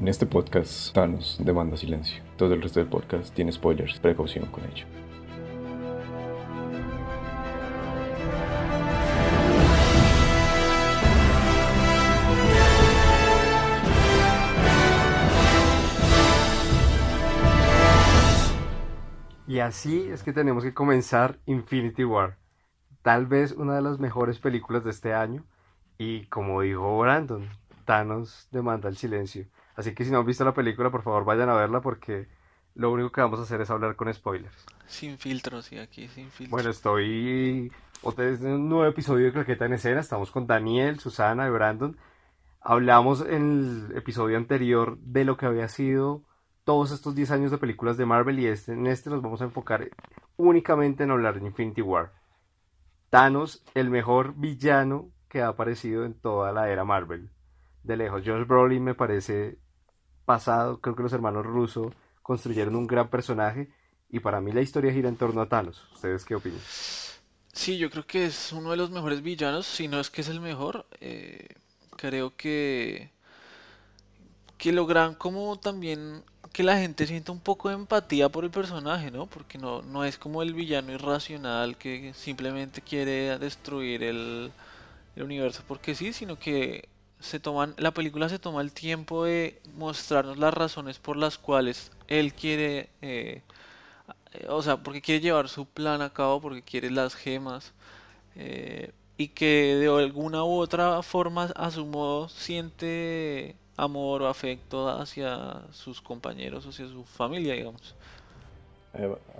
En este podcast, Thanos demanda silencio. Todo el resto del podcast tiene spoilers. Precaución con ello. Y así es que tenemos que comenzar Infinity War. Tal vez una de las mejores películas de este año. Y como dijo Brandon, Thanos demanda el silencio. Así que si no han visto la película, por favor vayan a verla porque lo único que vamos a hacer es hablar con spoilers. Sin filtros, sí, aquí sin filtros. Bueno, estoy otra vez en un nuevo episodio de Claqueta en Escena. Estamos con Daniel, Susana y Brandon. Hablamos en el episodio anterior de lo que había sido todos estos 10 años de películas de Marvel y este, en este nos vamos a enfocar únicamente en hablar de Infinity War. Thanos, el mejor villano que ha aparecido en toda la era Marvel. De lejos, Josh Brolin me parece pasado, creo que los hermanos Russo construyeron un gran personaje y para mí la historia gira en torno a Thanos. ¿Ustedes qué opinan? Sí, yo creo que es uno de los mejores villanos, si no es que es el mejor. Eh, creo que que logran como también que la gente sienta un poco de empatía por el personaje, ¿no? Porque no, no es como el villano irracional que simplemente quiere destruir el, el universo porque sí, sino que se toman, la película se toma el tiempo de mostrarnos las razones por las cuales él quiere, eh, o sea, porque quiere llevar su plan a cabo, porque quiere las gemas, eh, y que de alguna u otra forma a su modo siente amor o afecto hacia sus compañeros, hacia su familia, digamos.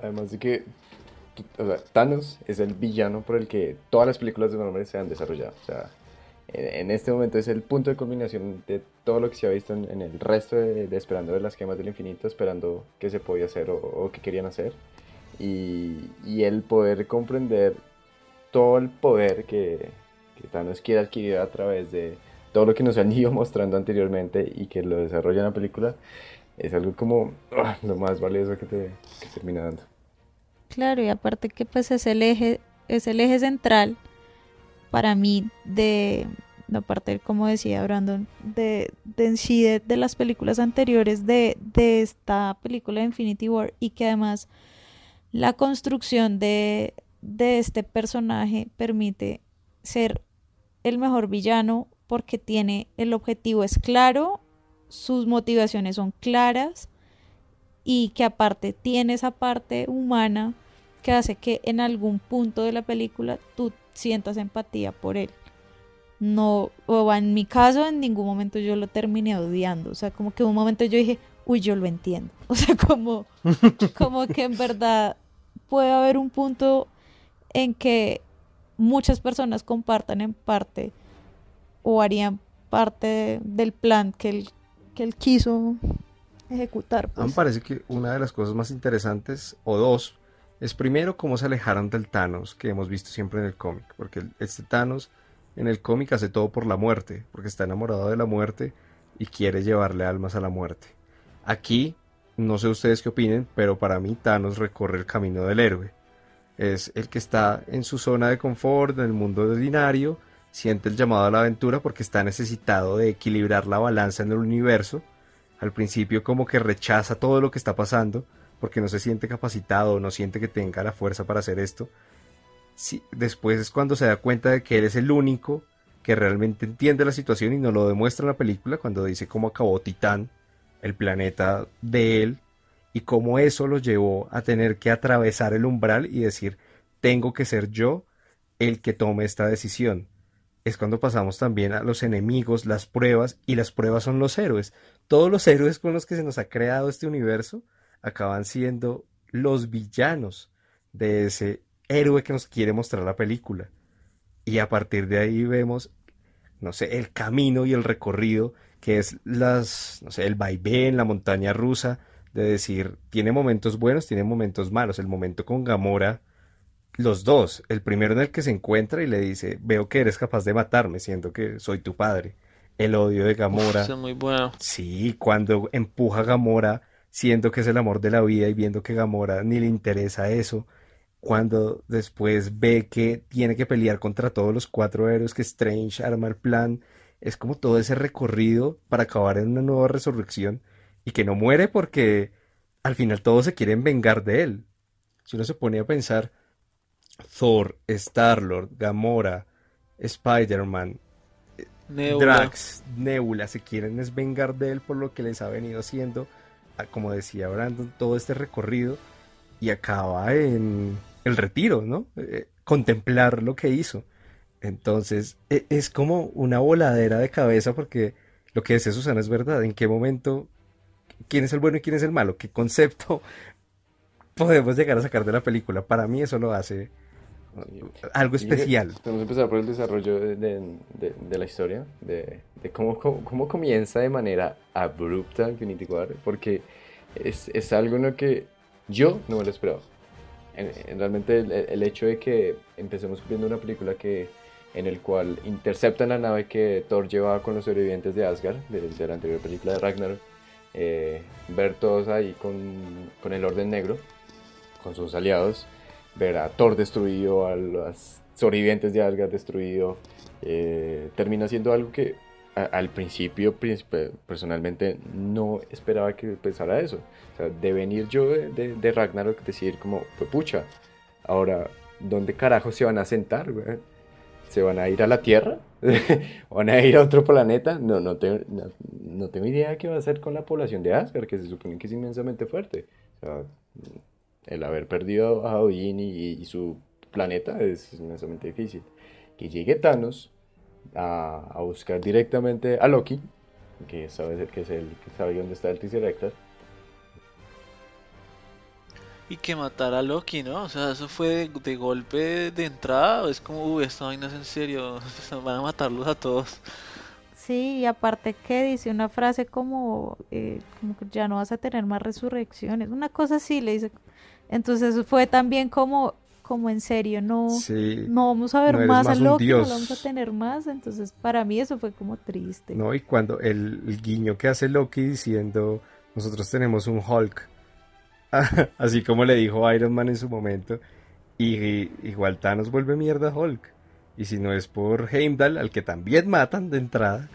Además de que Thanos es el villano por el que todas las películas de Marvel se han desarrollado. O sea, en, este momento es el punto de culminación de todo lo que se ha visto en, el resto de, Esperando ver las gemas del infinito, esperando qué se podía hacer o, qué querían hacer. Y, y, el poder comprender todo el poder que, que Thanos quiere adquirir a través de todo lo que nos han ido mostrando anteriormente y que lo desarrolla en la película, es algo como ah, lo más valioso que te que termina dando. Claro, y aparte que pues es el eje, es el eje central para mí de, aparte como decía Brandon, de, de en de, las películas anteriores de, de esta película de Infinity War y que además la construcción de, de este personaje permite ser el mejor villano porque tiene el objetivo es claro, sus motivaciones son claras y que aparte tiene esa parte humana que hace que en algún punto de la película tú sientas empatía por él. No, o en mi caso en ningún momento yo lo terminé odiando, o sea, como que en un momento yo dije, uy, yo lo entiendo, o sea, como, como que en verdad puede haber un punto en que muchas personas compartan en parte o harían parte del plan que él, que él quiso ejecutar. Pues. Me parece que una de las cosas más interesantes, o dos, es primero cómo se alejaron del Thanos que hemos visto siempre en el cómic, porque este Thanos en el cómic hace todo por la muerte, porque está enamorado de la muerte y quiere llevarle almas a la muerte. Aquí, no sé ustedes qué opinen, pero para mí Thanos recorre el camino del héroe. Es el que está en su zona de confort, en el mundo ordinario, siente el llamado a la aventura porque está necesitado de equilibrar la balanza en el universo. Al principio como que rechaza todo lo que está pasando, porque no se siente capacitado, no siente que tenga la fuerza para hacer esto. después es cuando se da cuenta de que él es el único que realmente entiende la situación y nos lo demuestra en la película cuando dice cómo acabó Titán, el planeta de él, y cómo eso lo llevó a tener que atravesar el umbral y decir, tengo que ser yo el que tome esta decisión. Es cuando pasamos también a los enemigos, las pruebas, y las pruebas son los héroes. Todos los héroes con los que se nos ha creado este universo acaban siendo los villanos de ese héroe que nos quiere mostrar la película. Y a partir de ahí vemos, no sé, el camino y el recorrido, que es las, no sé, el vaivén, la montaña rusa, de decir, tiene momentos buenos, tiene momentos malos. El momento con Gamora, los dos. El primero en el que se encuentra y le dice, veo que eres capaz de matarme, siendo que soy tu padre. El odio de Gamora. es muy bueno. Sí, cuando empuja a Gamora siendo que es el amor de la vida y viendo que Gamora ni le interesa eso, cuando después ve que tiene que pelear contra todos los cuatro héroes, que Strange arma el plan es como todo ese recorrido para acabar en una nueva resurrección y que no muere porque al final todos se quieren vengar de él. Si uno se pone a pensar, Thor, Star-Lord, Gamora, Spider-Man, Drax, Nebula, se quieren es vengar de él por lo que les ha venido haciendo, como decía Brandon, todo este recorrido y acaba en el retiro, ¿no? Eh, contemplar lo que hizo. Entonces, e, es como una voladera de cabeza porque lo que dice Susana es verdad. ¿En qué momento quién es el bueno y quién es el malo? ¿Qué concepto podemos llegar a sacar de la película? Para mí eso lo hace algo especial. Vamos a empezar por el desarrollo de, la historia, de, cómo, cómo, comienza de manera abrupta Infinity War, porque es, es algo en lo que yo no me lo esperaba. realmente el, hecho de que empecemos viendo una película que en el cual interceptan la nave que Thor llevaba con los sobrevivientes de Asgard, de, la anterior película de Ragnarok, eh, ver todos ahí con, con el Orden Negro, con sus aliados, ver a Thor destruido, a los sobrevivientes de Asgard destruido, eh, termina siendo algo que al principio personalmente no esperaba que pensara eso. O sea, de venir yo de, de, Ragnarok decir como, pues pucha, ahora, ¿dónde carajo se van a sentar? ¿Se van a ir a la Tierra? ¿Van a ir a otro planeta? No, no, tengo, no, tengo idea qué va a hacer con la población de Asgard, que se supone que es inmensamente fuerte. O sea, el haber perdido a Odin y, su planeta es inmensamente difícil. Que llegue Thanos a, buscar directamente a Loki, que sabe que es el que sabe dónde está el Tesseract. Y que matar a Loki, ¿no? O sea, eso fue de, golpe de entrada. es como, uy, esta vaina es en serio. Van a matarlos a todos. Sí, y aparte que dice una frase como, eh, como que ya no vas a tener más resurrecciones. Una cosa así le dice entonces fue también como, como en serio, no, no vamos a ver más, a Loki, no vamos a tener más. Entonces para mí eso fue como triste. No, y cuando el, guiño que hace Loki diciendo, nosotros tenemos un Hulk, así como le dijo Iron Man en su momento, y igual Thanos vuelve mierda Hulk. Y si no es por Heimdall, al que también matan de entrada,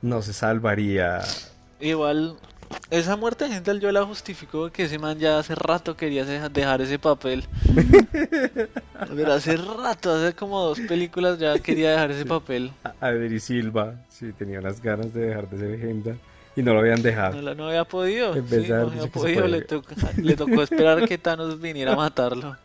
no se salvaría. Igual esa muerte de Hendel yo la justifico que ese man ya hace rato quería dejar ese papel. Pero hace rato, hace como dos películas ya quería dejar ese papel. Adri Silva, sí, tenía unas ganas de dejar de ser Hendel y no lo habían dejado. No, no había podido. Sí, no había podido, le, le, tocó esperar que Thanos viniera a matarlo.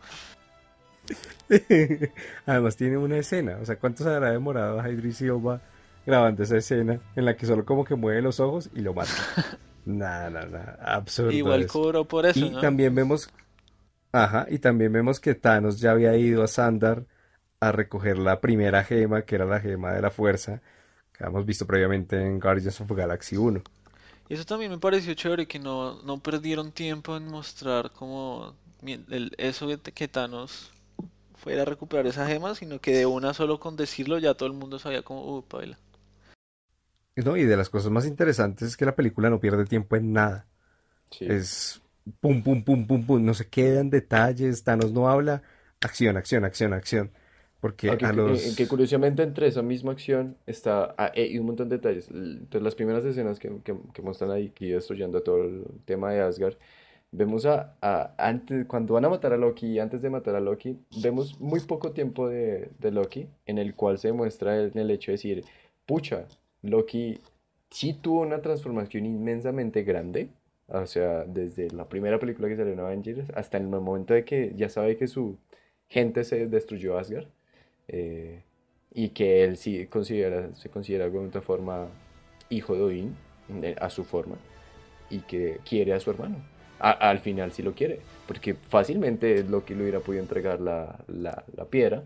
Además tiene una escena, o sea, ¿cuánto se habrá demorado a Idris Silva grabando esa escena en la que solo como que mueve los ojos y lo mata? Nada, nada, absurdo. Igual cobró por eso. Y también vemos, ajá, y también vemos que Thanos ya había ido a Sandar a recoger la primera gema, que era la gema de la fuerza, que habíamos visto previamente en Guardians of Galaxy 1. Y eso también me pareció chévere, que no, no perdieron tiempo en mostrar como el, eso que Thanos fuera a recuperar esa gema, sino que de una solo con decirlo ya todo el mundo sabía como, uh, paila. No, y de las cosas más interesantes es que la película no pierde tiempo en nada. Es pum, pum, pum, pum, pum. No se quedan detalles. Thanos no habla. Acción, acción, acción, acción. Porque a los... que, curiosamente entre esa misma acción está ah, eh, y un montón de detalles. Entonces las primeras escenas que, que, muestran ahí, que destruyendo todo el tema de Asgard, vemos a, antes, cuando van a matar a Loki, antes de matar a Loki, vemos muy poco tiempo de, de Loki, en el cual se muestra en el hecho de decir, pucha, Loki sí tuvo una transformación inmensamente grande. O sea, desde la primera película que salió en Avengers hasta el momento de que ya sabe que su gente se destruyó Asgard. Eh, y que él sí considera, se considera de alguna forma hijo de Odín, a su forma, y que quiere a su hermano. al final sí lo quiere, porque fácilmente Loki le hubiera podido entregar la, la, la piedra,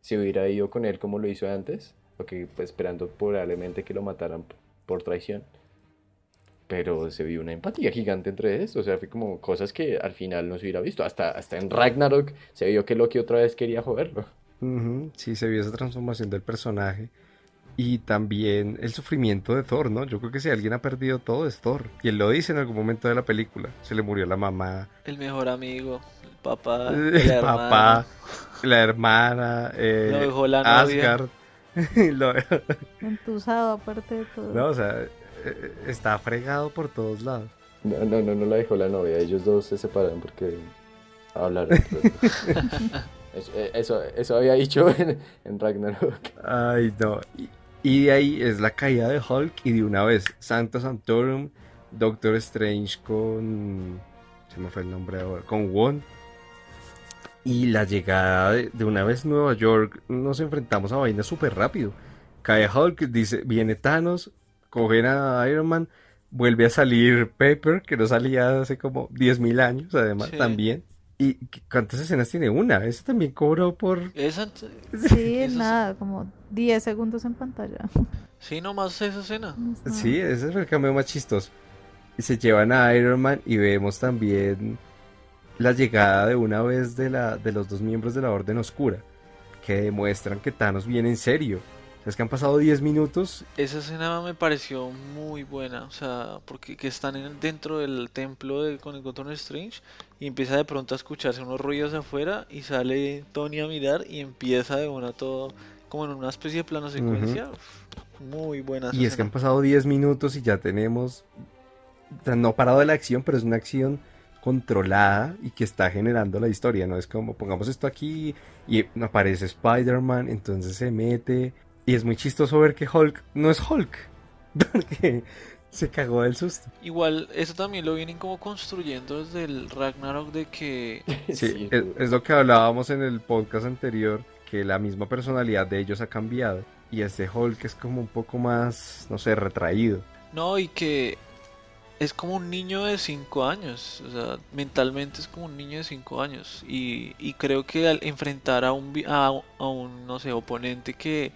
si hubiera ido con él como lo hizo antes, porque pues, esperando probablemente que lo mataran por traición. Pero se vio una empatía gigante entre eso, o sea, fue como cosas que al final no se hubiera visto. Hasta, hasta en Ragnarok se vio que Loki otra vez quería joderlo. Sí, se vio esa transformación del personaje. Y también el sufrimiento de Thor, ¿no? Yo creo que si alguien ha perdido todo es Thor. Y él lo dice en algún momento de la película. Se le murió la mamá. El mejor amigo, el papá, el papá, la hermana, eh, Asgard. Lo- Entusado aparte de todo. no, o sea, eh, eh, está fregado por todos lados. No, no, no, no la dejó la novia. Ellos dos se separaron porque hablaron. eso, eh, eso, eso había dicho en, en Ragnarok. Ay, no. Y, y de ahí es la caída de Hulk y de una vez Sancta Sanctorum, Doctor Strange con... Se me fue el nombre ahora. Con Wong. Y la llegada de, de una vez a Nueva York, nos enfrentamos a vainas súper rápido. Cae Hulk, dice, viene Thanos, cogen a Iron Man, vuelve a salir Pepper, que no salía hace como 10.000 años, además, Sí. también. ¿Y cuántas escenas tiene una? Ese también cobró por... Esa, Sí, nada, como 10 segundos en pantalla. sí, nomás esa escena. Sí, ese es el cambio más chistoso. Y se llevan a Iron Man y vemos también la llegada de una vez de, la, de los dos miembros de la Orden Oscura, que demuestran que Thanos viene en serio. Es que han pasado 10 minutos. Esa escena me pareció muy buena, o sea, porque que están en- dentro del templo de, con el Doctor Strange y empieza de pronto a escucharse unos ruidos afuera y sale Tony a mirar y empieza de una todo como en una especie de plano secuencia. Muy buena Y es que han pasado 10 minutos y ya tenemos... o sea, no parado de la acción, pero es una acción controlada y que está generando la historia, ¿no? Es como pongamos esto aquí y aparece Spider-Man, entonces se mete y es muy chistoso ver que Hulk no es Hulk, porque se cagó del susto. Igual, eso también lo vienen como construyendo desde el Ragnarok de que Sí, es, es lo que hablábamos en el podcast anterior, que la misma personalidad de ellos ha cambiado y este Hulk es como un poco más, no sé, retraído. No, y que es como un niño de 5 años, o sea, mentalmente es como un niño de 5 años. Y, y creo que al enfrentar a un, a, un, no sé, oponente que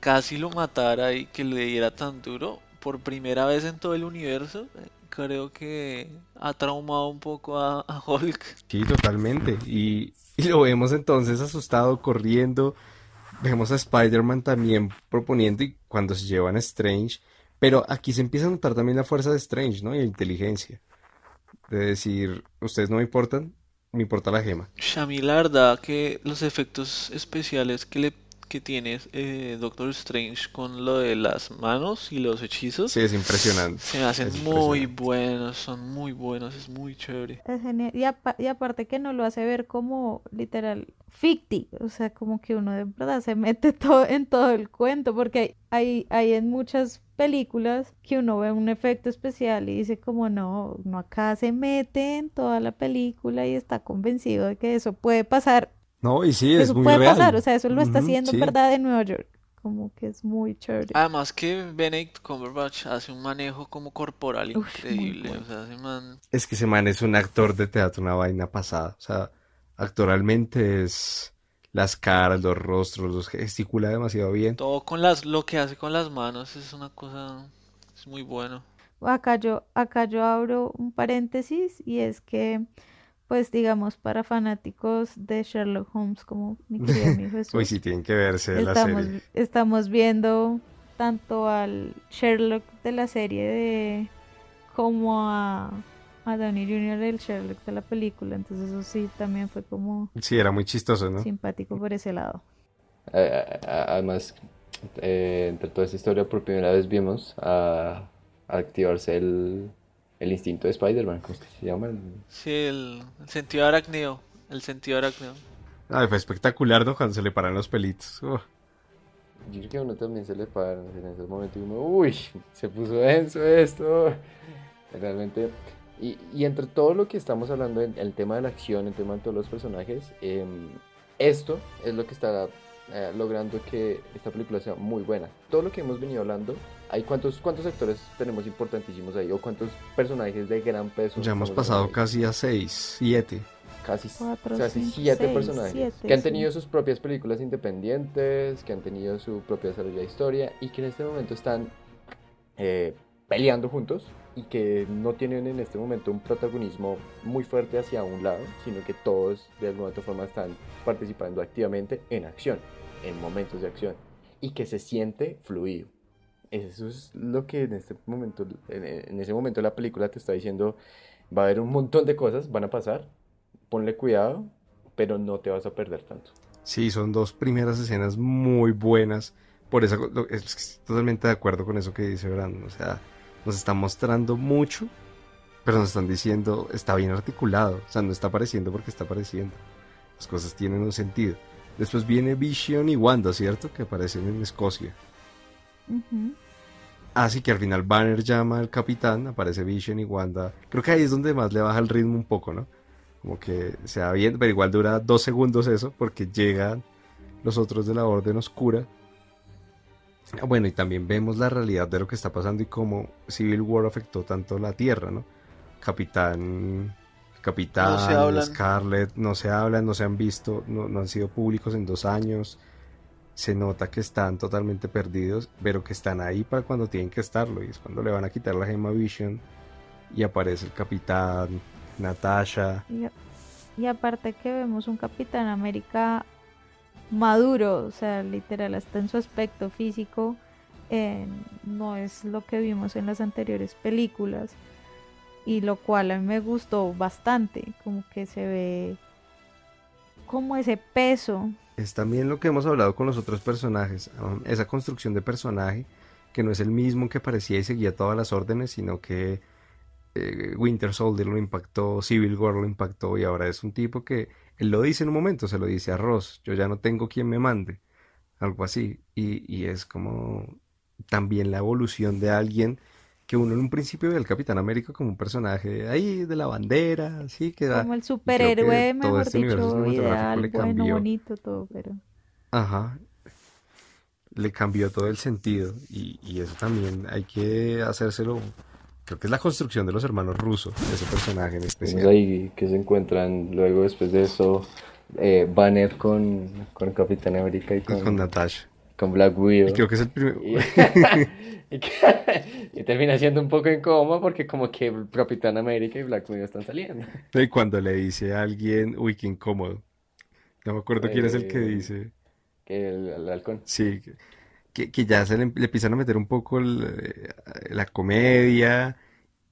casi lo matara y que le diera tan duro, por primera vez en todo el universo, eh, creo que ha traumado un poco a, a Hulk. Sí, totalmente. Y, y lo vemos entonces asustado, corriendo. Vemos a Spider-Man también proponiendo y cuando se llevan a Strange. Pero aquí se empieza a notar también la fuerza de Strange, ¿no? Y la inteligencia. De decir, ustedes no me importan, me importa la gema. Mí la verdad que los efectos especiales que le que tiene eh, Doctor Strange con lo de las manos y los hechizos Sí, es impresionante. se me hacen Es muy buenos, son muy buenos, es muy chévere. Es genial. Y, apa- y aparte que no lo hace ver como literal ficti, o sea, como que uno de verdad se mete todo en todo el cuento, porque hay, hay en muchas películas que uno ve un efecto especial y dice como no, no acá se mete en toda la película y está convencido de que eso puede pasar, No, y sí, es eso muy puede real. pasar, o sea, eso lo está haciendo sí. verdad en Nueva York, como que es muy chévere. Además que Benedict Cumberbatch hace un manejo como corporal Uf, increíble, bueno. o sea, ese man Es que ese man es un actor de teatro, una vaina pasada. O sea, actualmente es las caras, los rostros, los gesticula demasiado bien. todo con las lo que hace con las manos es una cosa es muy bueno. Acá yo, acá yo abro un paréntesis y es que, pues digamos, para fanáticos de Sherlock Holmes, como mi querido amigo Jesús, Uy, sí, tienen que verse la estamos, serie. estamos viendo tanto al Sherlock de la serie de como a, a Downey Jr. del Sherlock de la película, entonces eso sí también fue como Sí, era muy chistoso, ¿no? simpático por ese lado. Eh, Además, eh, entre toda esta historia, por primera vez vimos a, a activarse el, el instinto de Spider-Man, ¿cómo es que se llama? El- Sí, el, el sentido arácnido, el sentido arácnido. Ay, fue espectacular, ¿no? Cuando se le paran los pelitos. Uf. Yo creo que a uno también se le paran en esos momentos y uno, uy, se puso denso esto. Realmente. Y, y entre todo lo que estamos hablando, en el tema de la acción, el tema de todos los personajes, em, esto es lo que está eh, logrando que esta película sea muy buena. Todo lo que hemos venido hablando, hay cuántos, cuántos actores tenemos importantísimos ahí, o cuántos personajes de gran peso. Ya hemos pasado casi a seis, siete. casi, Cuatro, casi cinco, siete seis, personajes siete, que han sí. tenido sus propias películas independientes, que han tenido su propia desarrollo de historia y que en este momento están eh, peleando juntos y que no tienen en este momento un protagonismo muy fuerte hacia un lado, sino que todos de alguna otra forma están participando activamente en acción, en momentos de acción y que se siente fluido. Eso es lo que en este momento, en, en ese momento la película te está diciendo, va a haber un montón de cosas, van a pasar, ponle cuidado, pero no te vas a perder tanto. Sí, son dos primeras escenas muy buenas. por eso es totalmente de acuerdo con eso que dice Brandon. O sea, nos está mostrando mucho, pero nos están diciendo, está bien articulado. O sea, no está apareciendo porque está apareciendo. Las cosas tienen un sentido. Después viene Vision y Wanda, ¿cierto? Que aparecen en Escocia. Así que al final Banner llama al capitán, aparece Vision y Wanda. Creo que ahí es donde más le baja el ritmo un poco, ¿no? Como que se va bien, pero igual dura dos segundos eso, porque llegan los otros de la Orden Oscura. Bueno, y también vemos la realidad de lo que está pasando y cómo Civil War afectó tanto la Tierra, ¿no? Capitán, Capitán, Scarlet, no se hablan, no se han visto, no, no han sido públicos en dos años se nota que están totalmente perdidos, pero que están ahí para cuando tienen que estarlo. Y es cuando le van a quitar la gema Vision y aparece el capitán, Natasha. Y, aparte que vemos un capitán América maduro, o sea, literal, hasta en su aspecto físico, eh, no es lo que vimos en las anteriores películas. Y lo cual a mí me gustó bastante, como que se ve como ese peso. Es también lo que hemos hablado con los otros personajes, um, esa construcción de personaje que no es el mismo que parecía y seguía todas las órdenes, sino que eh, Winter Soldier lo impactó, Civil War lo impactó y ahora es un tipo que él lo dice en un momento, se lo dice a Ross, yo ya no tengo quien me mande, algo así, y, y es como también la evolución de alguien que uno en un principio ve al Capitán América como un personaje ahí de la bandera, así que Como el superhéroe, mejor este dicho, ideal, bueno, bonito, todo, pero... Ajá. Le cambió todo el sentido y, y eso también hay que hacérselo creo que es la construcción de los hermanos rusos, ese personaje en especial. ahí que se encuentran luego después de eso eh, Banner con, con Capitán América y con, con Natasha. Con Black Widow. Y creo que es el primero. y, termina siendo un poco incómodo porque como que Capitán América y Black Widow están saliendo. Y cuando le dice a alguien, uy, qué incómodo. No me acuerdo quién es el que eh, dice. Que el, halcón. Sí, que, que ya se le, empiezan a meter un poco eh, la comedia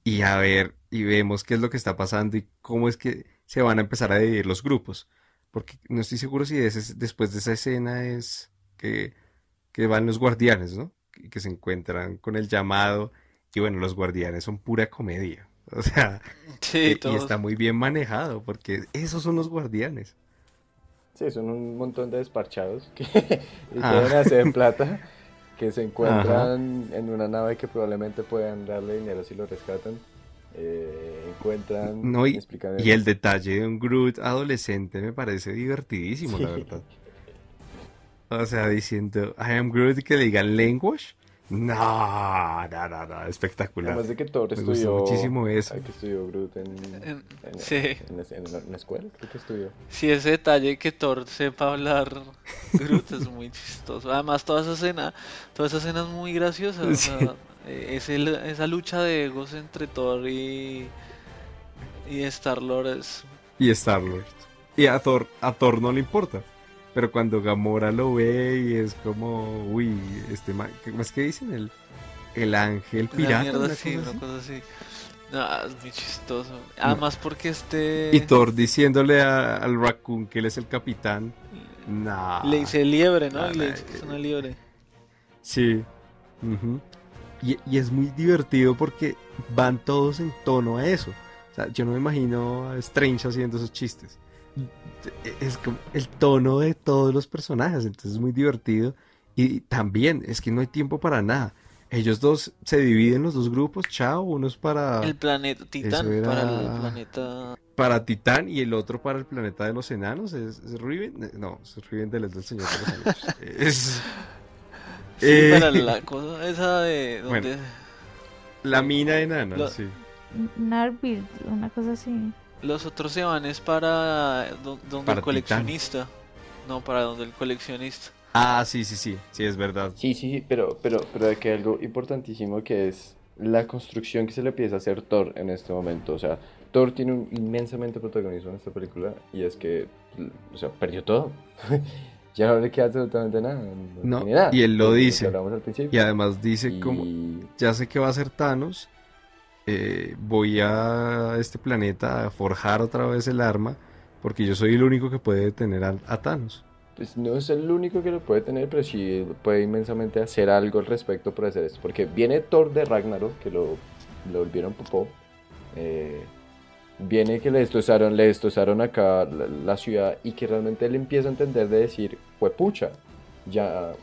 y a ver, y vemos qué es lo que está pasando y cómo es que se van a empezar a dividir los grupos. Porque no estoy seguro si después de esa escena es que, que van los guardianes, ¿no? que se encuentran con el llamado. Y bueno, los guardianes son pura comedia. O sea, y, está muy bien manejado porque esos son los guardianes. Sí, son un montón de desparchados que y ah. hacer en plata, que se encuentran en una nave que probablemente puedan darle dinero si lo rescatan. Eh, encuentran y, el detalle de un Groot adolescente me parece divertidísimo, la verdad. O sea, diciendo, I am Groot, que le digan language. No, no, no, no, espectacular. Además de que Thor estudió. muchísimo eso. que estudió Groot en, en, sí. en, en, la escuela, creo que estudió. Sí, ese detalle que Thor sepa hablar Groot es muy chistoso. Además, toda esa escena, toda esa escena es muy graciosa. O sea, es esa lucha de egos entre Thor y, y Star-Lord es. Y Star-Lord. Y a Thor, a Thor no le importa. Pero cuando Gamora lo ve y es como, uy, este ¿cómo es que dicen? El, el ángel pirata. Mierda, sí, una cosa así. No, es muy chistoso. Además porque este... Y Thor diciéndole al raccoon que él es el capitán. No. Le dice liebre, ¿no? le dice que es una liebre. Sí. y, y, es muy divertido porque van todos en tono a eso. O sea, yo no me imagino a Strange haciendo esos chistes es como el tono de todos los personajes, entonces es muy divertido. Y también es que no hay tiempo para nada. Ellos dos se dividen los dos grupos, chao, uno es para el planeta Titán, para el planeta para Titán y el otro para el planeta de los enanos, es, Riven, no, es Riven del, del Señor de los Anillos. es eh, la cosa esa de donde la mina enana, sí. Narville, una cosa así. Los otros se van es para donde el coleccionista. No, para donde el coleccionista. Ah, sí, sí, sí, sí, es verdad. Sí, sí, pero, pero, pero de que algo importantísimo que es la construcción que se le empieza a hacer Thor en este momento. O sea, Thor tiene un inmensamente protagonismo en esta película y es que, o sea, perdió todo. ya no le queda absolutamente nada. No, y él lo dice. Y además dice como, ya sé que va a ser Thanos eh, voy a este planeta a forjar otra vez el arma porque yo soy el único que puede detener a, Thanos. pues no es el único que lo puede tener, pero sí puede inmensamente hacer algo al respecto por hacer esto. Porque viene Thor de Ragnarok, que lo, lo volvieron popó. Eh, viene que le destrozaron, le destrozaron acá la, la, ciudad y que realmente él empieza a entender de decir, fue pucha, ya,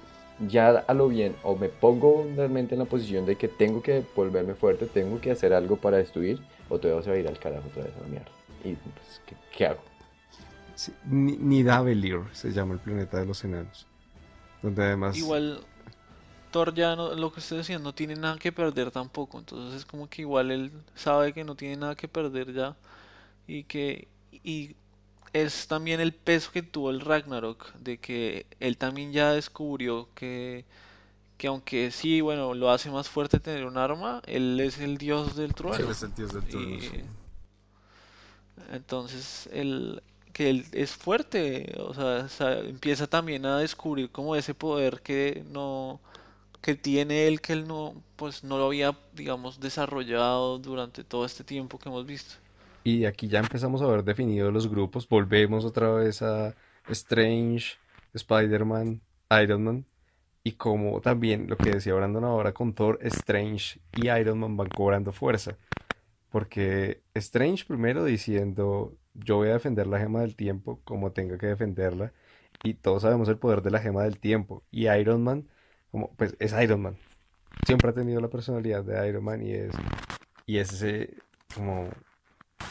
ya a lo bien, o me pongo realmente en la posición de que tengo que volverme fuerte, tengo que hacer algo para destruir, o todo se va a ir al carajo otra vez a la mierda. Y pues, ¿qué, qué hago? Sí, Nidavellir se llama el planeta de los enanos. Donde además. Igual, Thor ya no, lo que estoy diciendo no tiene nada que perder tampoco. Entonces es como que igual él sabe que no tiene nada que perder ya. Y que. Y es también el peso que tuvo el Ragnarok. De que él también ya descubrió que. Que aunque sí, bueno, lo hace más fuerte tener un arma, él es el dios del trueno. Sí, él es el dios del trueno. Y- sí. Entonces, él, que él es fuerte, o sea, empieza también a descubrir como ese poder que no, que tiene él, que él no, pues no lo había, digamos, desarrollado durante todo este tiempo que hemos visto. Y aquí ya empezamos a ver definidos los grupos. Volvemos otra vez a Strange, Spider-Man, Iron Man. Y como también lo que decía Brandon ahora con Thor, Strange y Iron Man van cobrando fuerza. Porque Strange primero diciendo, yo voy a defender la gema del tiempo como tenga que defenderla. Y todos sabemos el poder de la gema del tiempo. Y Iron Man, como, pues es Iron Man. Siempre ha tenido la personalidad de Iron Man y es, y es ese, como,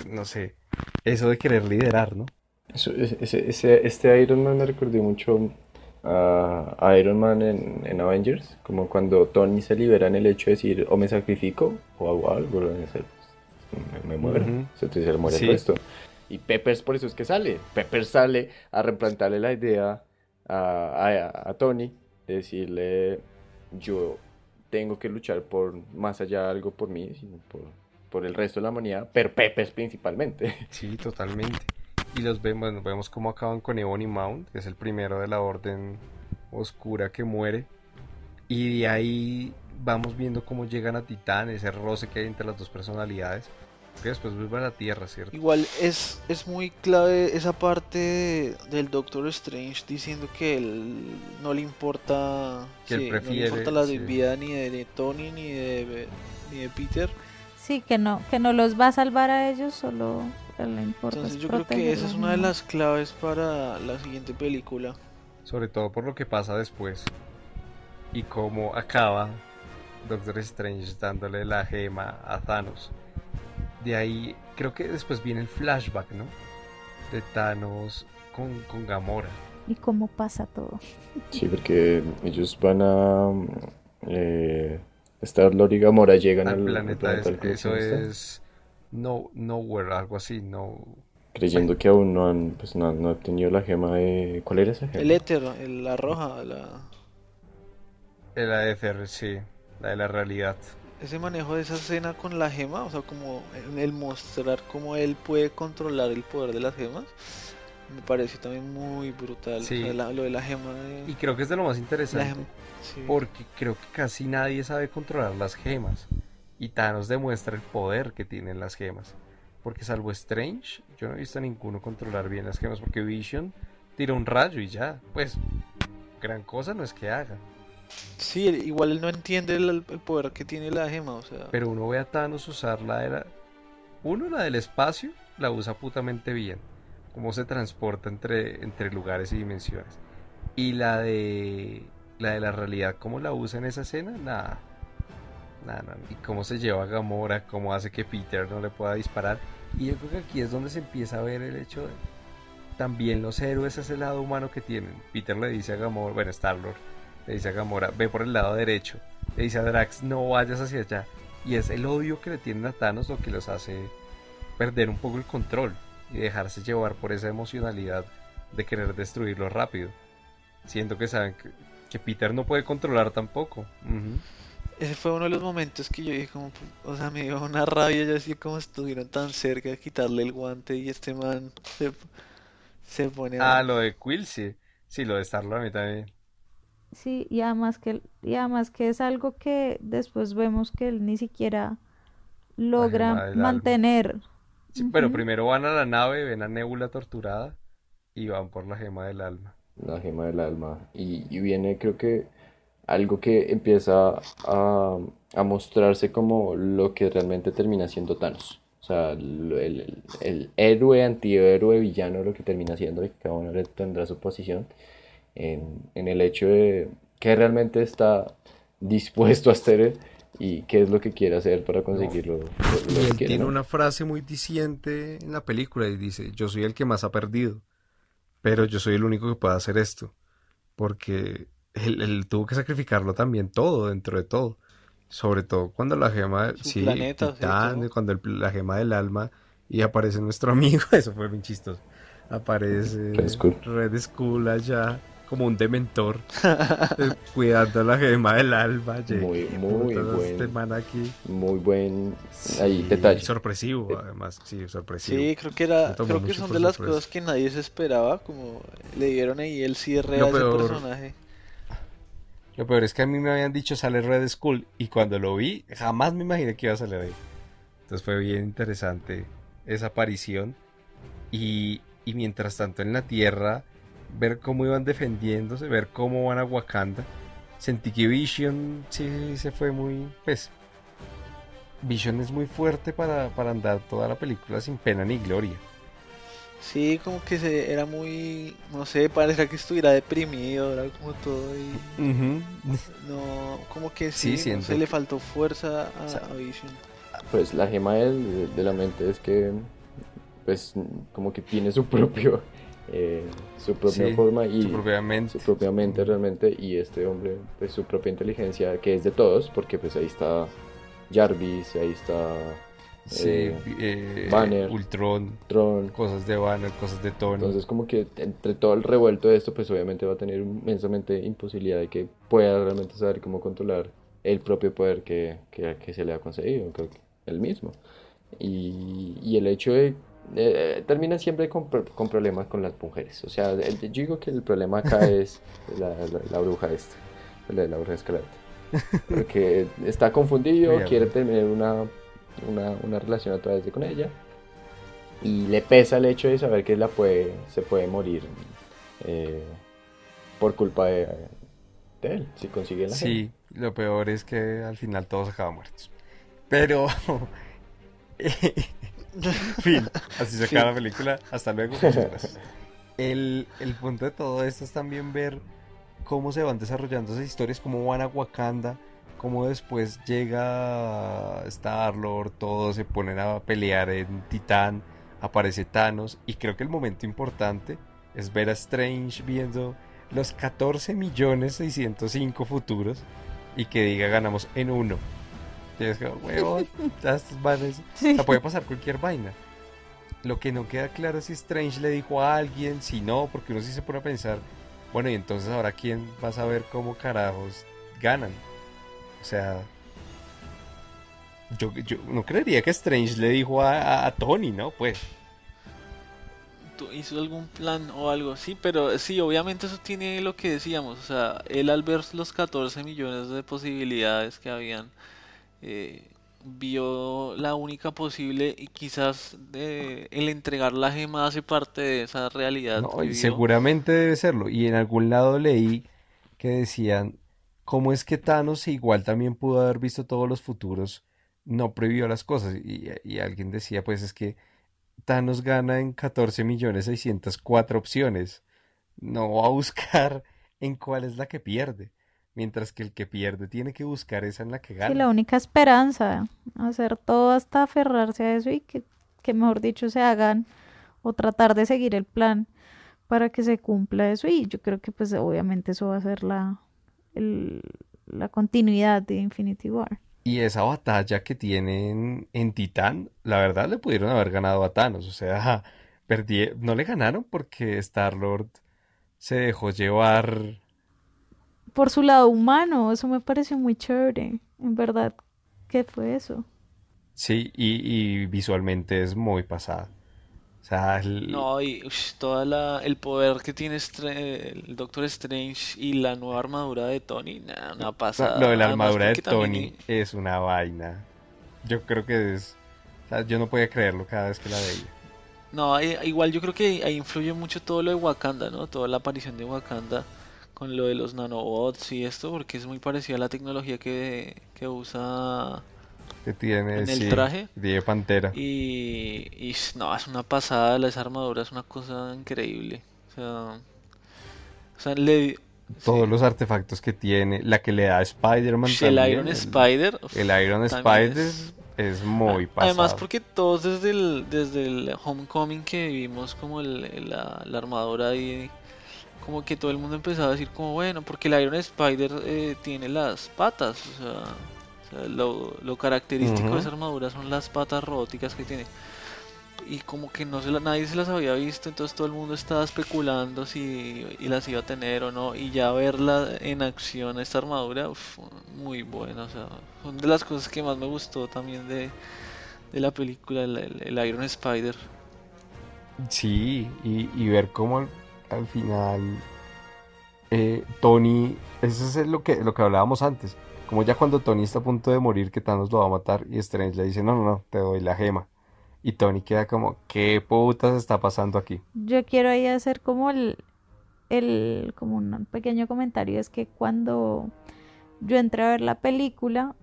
no sé, eso de querer liderar, ¿no? Eso- ese, ese- este Iron Man me recordó mucho a, Iron Man en, en Avengers, como cuando Tony se libera en el hecho de decir o me sacrifico o hago algo, me, me muero, Ujú. entonces se muere Sí. el resto. Y Peppers por eso es que sale, Peppers sale a replantarle la idea a, a, a Tony, de decirle yo tengo que luchar por más allá de algo por mí, sino por, por el resto de la humanidad, pero Peppers principalmente. Sí, totalmente. Y los vemos, bueno, vemos cómo acaban con Ebony Mount, que es el primero de la Orden Oscura que muere. Y de ahí vamos viendo cómo llegan a Titán, ese roce que hay entre las dos personalidades. Que después vuelve a la Tierra, ¿cierto? Igual es, es muy clave esa parte de- del Doctor Strange diciendo que él no le importa, Que él sí, no le prefiere, importa la sí. vida ni de, de Tony ni de, ni de Peter. Sí, que no, que no los va a salvar a ellos, solo le importa Entonces es yo creo que esa es una de las claves para la siguiente película. Sobre todo por lo que pasa después. Y cómo acaba Doctor Strange dándole la gema a Thanos. De ahí creo que después viene el flashback, ¿no? De Thanos con, con Gamora. Y cómo pasa todo. Sí, porque ellos van a... Eh, Star-Lord y Gamora llegan al al, al planeta, planeta es- eso es no nowhere algo así no. Creyendo que aún no han, pues, no, han- no han tenido la gema de... ¿Cuál era esa gema? El éter, el- la roja, la, el AFR sí la de la realidad. Ese manejo de esa escena con la gema, o sea, como el mostrar cómo él puede controlar el poder de las gemas, me pareció también muy brutal. Sí. O sea, la- lo de la gema de... y creo que es de lo más interesante gema- sí. porque creo que casi nadie sabe controlar las gemas y Thanos demuestra el poder que tienen las gemas porque salvo Strange yo no he visto a ninguno controlar bien las gemas porque Vision tira un rayo y ya pues gran cosa no es que haga Sí, igual él no entiende el, el poder que tiene la gema, o sea... Pero uno ve a Thanos usar la de la... Uno, la del espacio, la usa putamente bien. Cómo se transporta entre, entre lugares y dimensiones. Y la de... La de la realidad, cómo la usa en esa escena, nada. Nada. Y cómo se lleva a Gamora, cómo hace que Peter no le pueda disparar. Y yo creo que aquí es donde se empieza a ver el hecho de... También los héroes es el lado humano que tienen. Peter le dice a Gamora, bueno, Star-Lord, le dice a Gamora, ve por el lado derecho. Le dice a Drax, no vayas hacia allá. Y es el odio que le tienen a Thanos lo que los hace perder un poco el control y dejarse llevar por esa emocionalidad de querer destruirlo rápido. Siendo que saben que, que Peter no puede controlar tampoco. Ese fue uno de los momentos que yo dije como, o sea, me dio una rabia, yo así como estuvieron tan cerca de quitarle el guante y este man se, se pone a... Ah, lo de Quill, sí. Sí, lo de Star-Lord a mí también. Sí, y además que, y además que es algo que después vemos que él ni siquiera logra alma. Sí, primero van a la nave, ven a Nebula torturada y van por la gema del alma. la gema del alma. Y, y viene, creo que, algo que empieza a, a mostrarse como lo que realmente termina siendo Thanos. O sea, el, el, el héroe, antihéroe, villano, lo que termina siendo, y cada uno le tendrá su posición en, en el hecho de que realmente está dispuesto a hacer y qué es lo que quiere hacer para conseguirlo. lo- lo Y que él quiere, tiene ¿no? una frase muy diciente en la película y dice, yo soy el que más ha perdido, pero yo soy el único que puede hacer esto, porque él, él tuvo que sacrificarlo también todo, dentro de todo, sobre todo cuando la gema, sí, planeta, Titán, cuando el- la gema del alma y aparece nuestro amigo, eso fue bien chistoso, aparece Red Skull. Red Skull allá como un dementor, eh, cuidando la gema del alma, Jake, Muy, ¿qué muy hace buen. este man aquí? Muy buen ahí Sí, detalle. Sorpresivo, además, sí, sorpresivo. Sí, creo que era, creo que son de las sorpresa. cosas que nadie se esperaba, como le dieron ahí el cierre Lo a ese personaje. Lo peor es que a mí me habían dicho sale Red Skull y cuando lo vi jamás me imaginé que iba a salir ahí. Entonces fue bien interesante esa aparición y, y mientras tanto en la Tierra ver cómo iban defendiéndose, ver cómo van a Wakanda. Sentí que Vision sí se fue muy, pues, Vision es muy fuerte para, para andar toda la película sin pena ni gloria. Sí, como que se era muy, no sé, parecía que estuviera deprimido, era como todo y no, como que Sí, sí, no siento sé, le faltó fuerza a, O sea, a Vision. Pues la gema de, la mente es que, pues, como que tiene su propio, eh, su propia Sí, forma y su propia mente. su propia mente realmente y este hombre, pues, su propia inteligencia que es de todos, porque pues ahí está Jarvis, ahí está Sí, eh, eh, Banner. Ultron, Tron. cosas de Banner, cosas de Tony. Entonces como que entre todo el revuelto de esto, pues obviamente va a tener inmensamente imposibilidad de que pueda realmente saber cómo controlar el propio poder que, que, que se le ha concedido, creo que el mismo. Y, y el hecho de... eh, termina siempre con, pro- con problemas con las mujeres. O sea, el- yo digo que el problema acá es la, la, la bruja esta, la de la bruja escarlata. Porque está confundido, quiere tener una, una, una relación a través de con ella. Y le pesa el hecho de saber que la puede, se puede morir eh, por culpa de, de él, si consigue la Sí, lo peor es que al final todos acaban muertos. Pero, fin, así se acaba la película. Hasta luego. El, el punto de todo esto es también ver cómo se van desarrollando esas historias, cómo van a Wakanda, cómo después llega Star-Lord, todos se ponen a pelear en Titán, aparece Thanos, y creo que el momento importante es ver a Strange viendo los 14 millones 605 futuros y que diga ganamos en uno. Y es como, huevón, ya estos manes- Sí. o sea, puede pasar cualquier vaina. Lo que no queda claro es si Strange le dijo a alguien, si no, porque uno sí se pone a pensar, bueno, y entonces ahora quién va a saber cómo carajos ganan. O sea, yo, yo no creería que Strange le dijo a, a- a Tony, ¿no? Pues, ¿Tú hizo algún plan o algo? Sí, pero sí, obviamente eso tiene lo que decíamos. O sea, él al ver los 14 millones de posibilidades que habían, eh, vio la única posible y quizás eh, el entregar la gema hace parte de esa realidad No, que y seguramente debe serlo. Y en algún lado leí que decían, ¿cómo es que Thanos igual también pudo haber visto todos los futuros? No previó las cosas. Y, y alguien decía, pues es que Thanos gana en 14 millones 604 opciones. No va a buscar en cuál es la que pierde. Mientras que el que pierde tiene que buscar esa en la que Sí, gana. la única esperanza, hacer todo hasta aferrarse a eso y que, que mejor dicho se hagan o tratar de seguir el plan para que se cumpla eso y yo creo que pues obviamente eso va a ser la, el- la continuidad de Infinity War. Y esa batalla que tienen en Titán, la verdad le pudieron haber ganado a Thanos. O sea, perdí, no le ganaron porque Star-Lord se dejó llevar. Por su lado humano, eso me pareció muy chévere, en verdad, ¿qué fue eso? Sí, y, y visualmente es muy pasada. O sea, el- No, y ush, toda la, el poder que tiene el Doctor Strange y la nueva armadura de Tony, nah, una pasada. lo de la Además, armadura de también Tony es una vaina. Yo creo que es. o sea, yo no podía creerlo cada vez que la veía. No, igual yo creo que ahí influye mucho todo lo de Wakanda, ¿no? Toda la aparición de Wakanda con lo de los nanobots y esto, porque es muy parecida a la tecnología que, que usa que tiene en el traje. De Pantera. Y, y no, es una pasada, esa armadura es una cosa increíble. O sea, o sea le, todos los artefactos que tiene, la que le da Spider-Man El Iron Spider. El Iron Spider es, muy pasado. Además porque todos desde el, desde el Homecoming que vimos como el, la, armadura ahí, como que todo el mundo empezaba a decir como bueno, porque el Iron Spider eh, tiene las patas, o sea, lo, lo, característico de esa armadura son las patas robóticas que tiene y como que no se la, nadie se las había visto, entonces todo el mundo estaba especulando si y las iba a tener o no, y ya verla en acción, esta armadura, muy buena, o sea, son de las cosas que más me gustó también de, la película, el, Iron Spider. Sí, y, ver cómo al, final eh, Tony, eso es lo que, lo que hablábamos antes, como ya cuando Tony está a punto de morir, que Thanos lo va a matar, y Strange le dice, no, no, no, te doy la gema y Tony queda como, ¿qué putas está pasando aquí? Yo quiero ahí hacer como el, el, como un pequeño comentario, es que cuando yo entré a ver la película,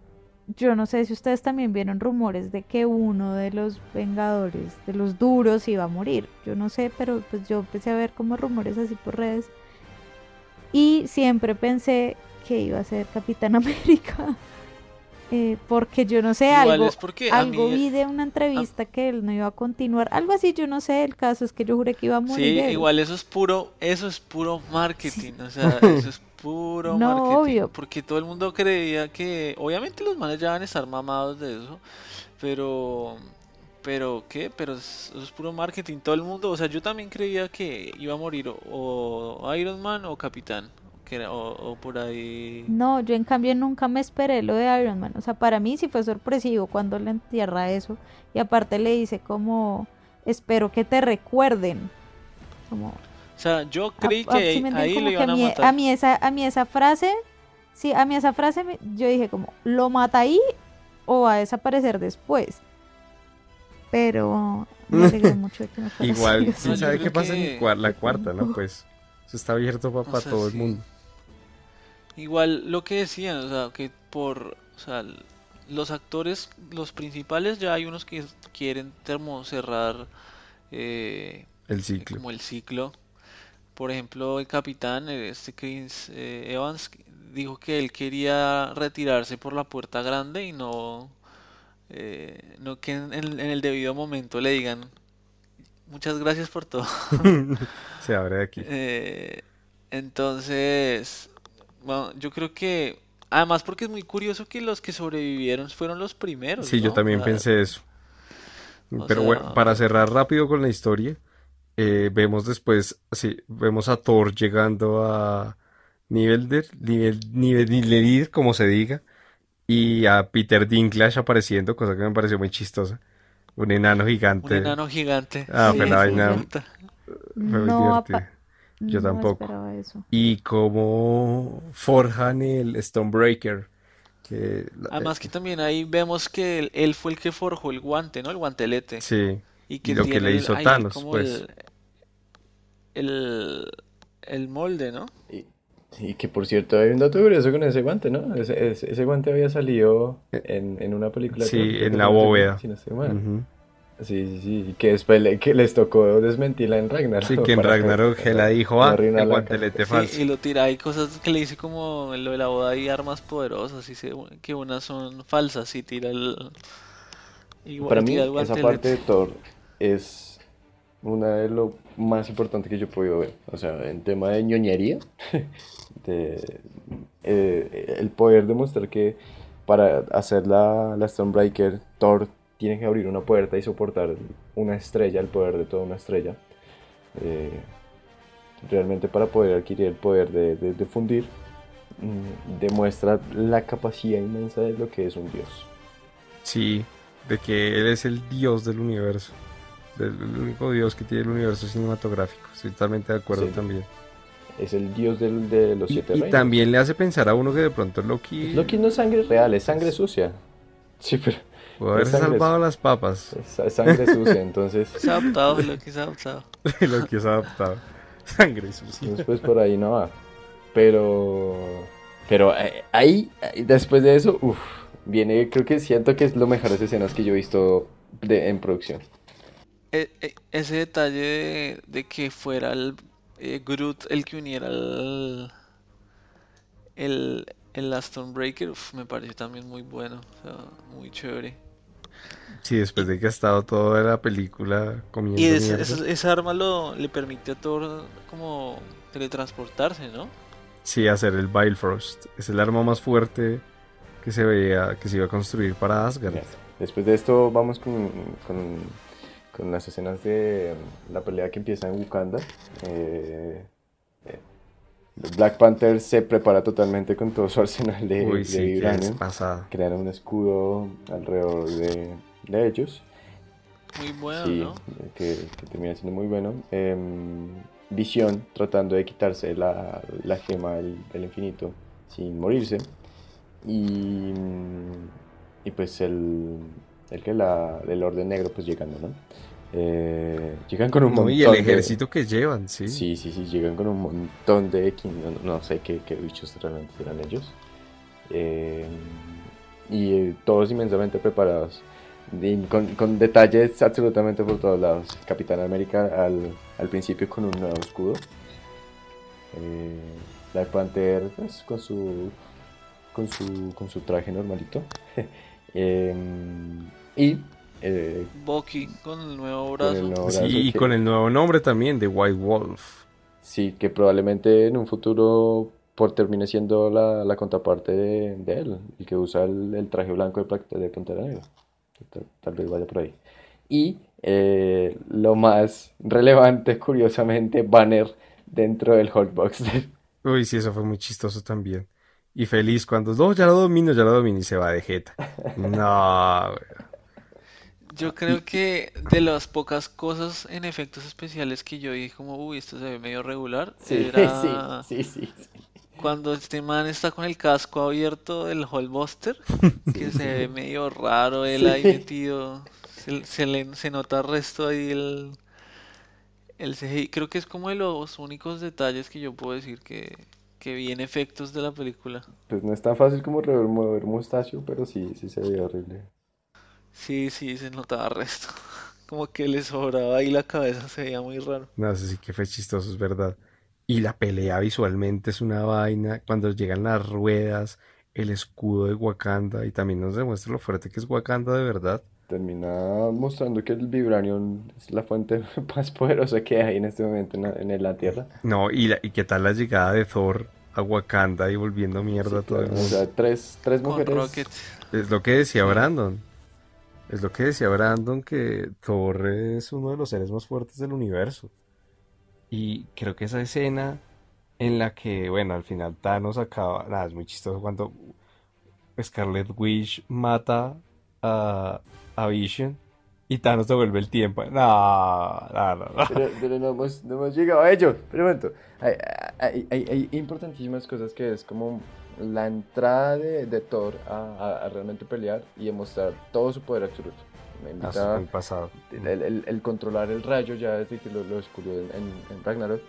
yo no sé si ustedes también vieron rumores de que uno de los Vengadores, de los duros, iba a morir. Yo no sé, pero pues yo empecé a ver como rumores así por redes. Y siempre pensé que iba a ser Capitán América. Eh, porque yo no sé, algo, algo vi de una entrevista que él no iba a continuar, algo así, yo no sé, el caso es que yo juré que iba a morir. Sí, igual eso es puro, eso es puro marketing, o sea, eso es puro no, marketing. Obvio. Porque todo el mundo creía que, obviamente los manes ya van a estar mamados de eso, pero, pero, ¿qué? Pero eso es puro marketing, todo el mundo, o sea, yo también creía que iba a morir o Iron Man o Capitán o, por ahí. No, yo en cambio nunca me esperé lo de Iron Man. O sea, para mí sí fue sorpresivo cuando le entierra eso. Y aparte le dice como, espero que te recuerden. Como... O sea, yo creí que ahí lo iban a, matar. A mí, esa, a mí esa frase, sí, a mí esa frase, yo dije como, ¿lo mata ahí o va a desaparecer después? Pero me alegré mucho de que no Igual, ¿quién sabe qué pasa en la cuarta, no? Pues eso está abierto para, todo el mundo. Igual lo que decían, o sea, que por, o sea, los actores, los principales, ya hay unos que quieren termocerrar eh, el ciclo. Como el ciclo. Por ejemplo, el capitán, este Chris eh, Evans, dijo que él quería retirarse por la puerta grande y no, eh, no que en, el debido momento le digan muchas gracias por todo. Se abre de aquí. Eh, entonces, bueno, yo creo que, además porque es muy curioso que los que sobrevivieron fueron los primeros. Sí, yo también pensé eso. Pero bueno, para cerrar rápido con la historia, eh, vemos después, sí, vemos a Thor llegando a nivel de nivel, nivel, como se diga, y a Peter Dinklage apareciendo, cosa que me pareció muy chistosa. Un enano gigante. Un enano gigante. Ah, pero la vaina no, yo tampoco. Y como forjan el Stonebreaker. Que, Además que también ahí vemos que él, fue el que forjó el guante, ¿no? El guantelete. Sí. Y, lo que le hizo Thanos, pues. El, el, molde, ¿no? Y, que por cierto hay un dato curioso con ese guante, ¿no? Ese, ese, guante había salido en, en una película. Sí, en la bóveda. Sí, sí, sí, que después que les tocó desmentirla en Ragnarok. Sí, que en Ragnarok la dijo, ah, el guantelete falso. y lo tira, hay cosas que le dice como lo de la boda y armas poderosas, y que unas son falsas y tira el... Para mí, esa parte de Thor es una de lo más importante que yo he podido ver. O sea, en tema de ñoñería, eh, el poder demostrar que para hacer la, la Stonebreaker, Thor tienen que abrir una puerta y soportar una estrella, el poder de toda una estrella. Eh, realmente para poder adquirir el poder de, de, fundir, mm, demuestra la capacidad inmensa de lo que es un dios. Sí, de que él es el dios del universo. El único dios que tiene el universo cinematográfico. Estoy totalmente de acuerdo también. Es el dios del, de los siete y, Y también le hace pensar a uno que de pronto Loki... Loki no es sangre real, es sangre sucia. Sí, pero haberse sangre. salvado las papas. Es sangre sucia, entonces, Se ha adaptado, lo que se ha adaptado. lo que es adaptado. Sangre sucia. entonces, pues por ahí no va. Pero, pero eh, ahí, ahí, después de eso, uff, viene, creo que siento que es lo mejores escenas que yo he visto de, en producción. E- e- ese detalle de, de que fuera el eh, Groot el que uniera el, el, el Stonebreaker, uf, me pareció también muy bueno, o sea, muy chévere. Sí, después de que ha estado toda la película comiendo Y ese- mierda. esa, esa arma lo, le permite a Thor como teletransportarse, ¿no? Sí, hacer el Bifrost. Es el arma más fuerte que se veía, que se iba a construir para Asgard. Después de esto vamos con, con, con las escenas de um, la pelea que empieza en Wakanda. Eh, eh, Black Panther se prepara totalmente con todo su arsenal de, Uy, de sí, vibranium. Crean un escudo alrededor de, de ellos. Muy bueno, Sí, ¿no? que, que termina siendo muy bueno. Em, Visión tratando de quitarse la, la gema del, del infinito sin morirse. Y, mm, y pues el, el que la, el orden negro pues llegando, ¿no? Eh, llegan con un No, montón y el de- ejército que llevan, sí. Sí, sí, sí, llegan con un montón de no, no sé qué, qué bichos realmente eran ellos. Eh, y eh, todos inmensamente preparados. Y con, con detalles absolutamente por todos lados. Capitán América al, al principio con un nuevo escudo. Black Panther pues, con su con su con su traje normalito. Y eh, Bucky con el nuevo con el brazo. Sí, y que- con el nuevo nombre también, de White Wolf. Sí, que probablemente en un futuro por termine siendo la, la contraparte de, de él, el que usa el, el traje blanco de, de Pantera Negra. Tal, tal vez vaya por ahí. Y eh, lo más relevante, curiosamente, Banner dentro del Hulkbox. Uy, sí, eso fue muy chistoso también. Y feliz cuando, no, ya lo domino, ya lo domino, y se va de jeta. No, güey. Yo creo que de las pocas cosas en efectos especiales que yo dije como, uy, esto se ve medio regular, Sí, era sí, sí, sí, sí. cuando este man está con el casco abierto del Hallbuster, que se ve medio raro él ahí metido, se, se le, se nota el resto ahí el, el CGI. Creo que es como de los únicos detalles que yo puedo decir que, que vi en efectos de la película. Pues no es tan fácil como remover mostacho, pero sí, sí se veía horrible. Sí, sí, se notaba el resto. Como que le sobraba ahí la cabeza, se veía muy raro. No, eso sí que fue chistoso, es verdad. Y la pelea visualmente es una vaina. Cuando llegan las ruedas, el escudo de Wakanda, y también nos demuestra lo fuerte que es Wakanda de verdad. Termina mostrando que el Vibranium es la fuente más poderosa que hay en este momento en la, en la Tierra. No, y, la- y qué tal la llegada de Thor a Wakanda y volviendo mierda a todo el claro, O mundo. sea, tres, tres Con mujeres. Rocket. Es lo que decía Brandon. Es lo que decía Brandon, que Thor es uno de los seres más fuertes del universo. Y creo que esa escena en la que, bueno, al final Thanos acaba, nada, es muy chistoso cuando Scarlet Witch mata a, Vision y Thanos devuelve el tiempo. No, no, no, no. Pero, no, hemos, no hemos llegado a ello. Pero un hay- hay importantísimas cosas que es como la entrada de, de Thor a, a- a realmente pelear y demostrar todo su poder absoluto. Me Ah, invita muy pasado. el, el- el controlar el rayo ya desde que lo, lo descubrió en, en- en Ragnarok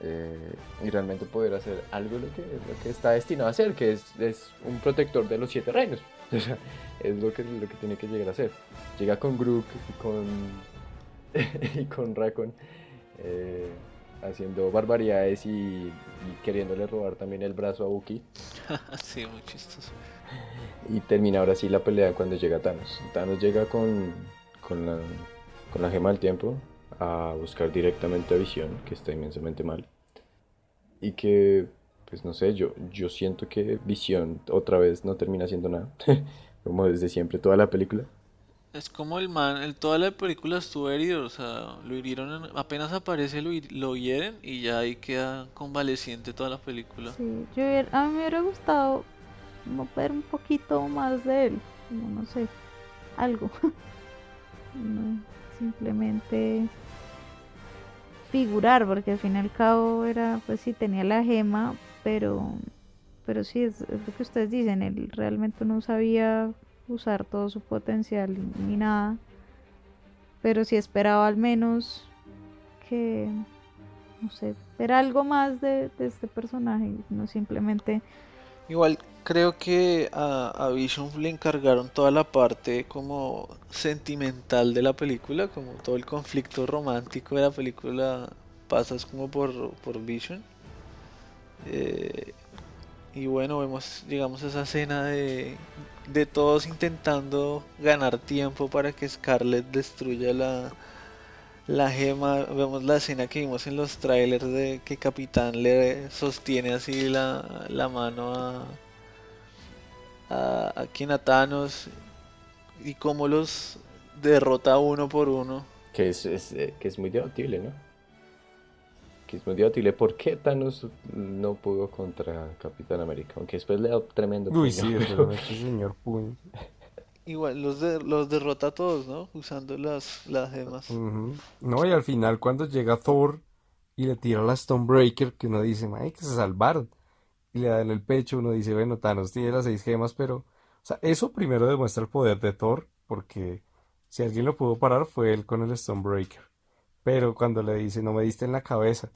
eh, y realmente poder hacer algo lo que, lo que está destinado a hacer, que es, es un protector de los siete reinos. O sea, es lo que, lo que tiene que llegar a ser. Llega con Groot y con, y con Rakon eh, haciendo barbaridades y, y queriéndole robar también el brazo a Bucky. Sí, muy chistoso. Y termina ahora sí la pelea cuando llega Thanos. Thanos llega con, con, la, con la gema del tiempo a buscar directamente a Visión, que está inmensamente mal. Y que, pues no sé, yo, yo siento que Visión otra vez no termina haciendo nada. Como desde siempre, toda la película. Es como el man, el, toda la película estuvo herido, o sea, lo hirieron, en- apenas aparece lo, lo hieren y ya ahí queda convaleciente toda la película. Sí, yo a mí me hubiera gustado ver un poquito más de él, como no sé, algo. No, simplemente figurar, porque al fin y al cabo era, pues sí, tenía la gema, pero, pero sí, es, es lo que ustedes dicen, él realmente no sabía usar todo su potencial ni nada. Pero sí esperaba al menos que, no sé, ver algo más de, de este personaje, no simplemente Igual creo que a, Vision le encargaron toda la parte como sentimental de la película, como todo el conflicto romántico de la película pasas como por, por Vision. Eh, y bueno, vemos, digamos, esa escena de, de todos intentando ganar tiempo para que Scarlett destruya la, la gema. Vemos la escena que vimos en los trailers de que Capitán le sostiene así la, la mano a, a, a quien a Thanos y cómo los derrota uno por uno. Que es, es, eh, que es muy debatible, ¿no? Muy debatible. ¿Por qué Thanos no pudo contra Capitán América? Aunque después le da tremendo Uy, puño, sí, pero- realmente, señor Puño. Igual los, de- los derrota a todos, ¿no? Usando las, las gemas. No, y al final cuando llega Thor y le tira la Stonebreaker, que uno dice, ay, que se salvaron. Y le da en el pecho, uno dice, bueno, Thanos tiene las seis gemas, pero... O sea, eso primero demuestra el poder de Thor, porque si alguien lo pudo parar fue él con el Stonebreaker. Pero cuando le dice, no me diste en la cabeza.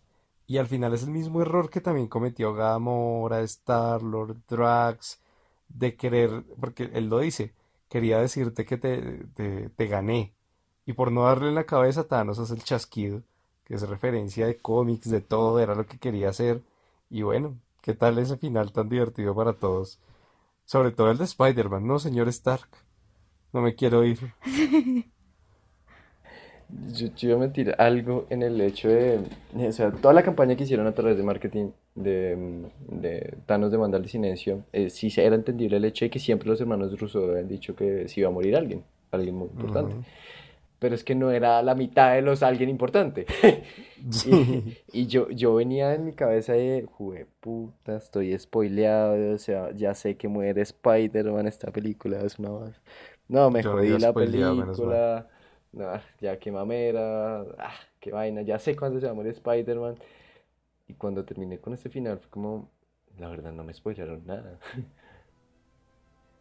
Y al final es el mismo error que también cometió Gamora, Star-Lord, Drax, de querer, porque él lo dice, quería decirte que te, te, te gané. Y por no darle en la cabeza, Thanos hace el chasquido, que es referencia de cómics, de todo, era lo que quería hacer. Y bueno, ¿qué tal ese final tan divertido para todos? Sobre todo el de Spider-Man, no, señor Stark. No me quiero ir. Yo, iba a meter algo en el hecho de, o sea, toda la campaña que hicieron a través de marketing de, de Thanos de silencio, eh, sí era entendible el hecho de que siempre los hermanos Russo habían dicho que se iba a morir alguien, alguien muy importante. Ujú. Pero es que no era la mitad de los alguien importante. Y, Sí. y yo, yo venía en mi cabeza de, puta, estoy spoileado, o sea, ya sé que muere Spider-Man esta película, es una... No, me Yo jodí la película, no, ya qué mamera, ah, qué vaina, ya sé cuándo se va a morir Spider-Man. Y cuando terminé con este final fue como, la verdad no me spoilearon nada.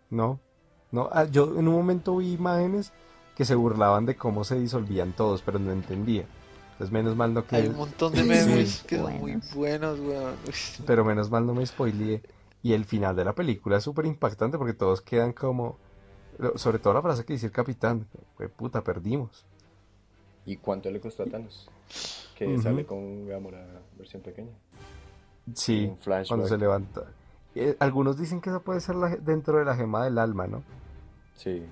No, no, ah, yo en un momento vi imágenes que se burlaban de cómo se disolvían todos, pero no entendía. Entonces menos mal no Hay que, un montón de Sí. memes que son muy Buenos. weón. Pero menos mal no me spoileé. Y el final de la película es súper impactante porque todos quedan como, sobre todo la frase que dice el capitán, fue puta, perdimos. ¿Y cuánto le costó a Thanos? Que sale con Gamora versión pequeña. Sí, cuando se levanta. Eh, algunos dicen que eso puede ser la- dentro de la gema del alma, ¿no? Sí.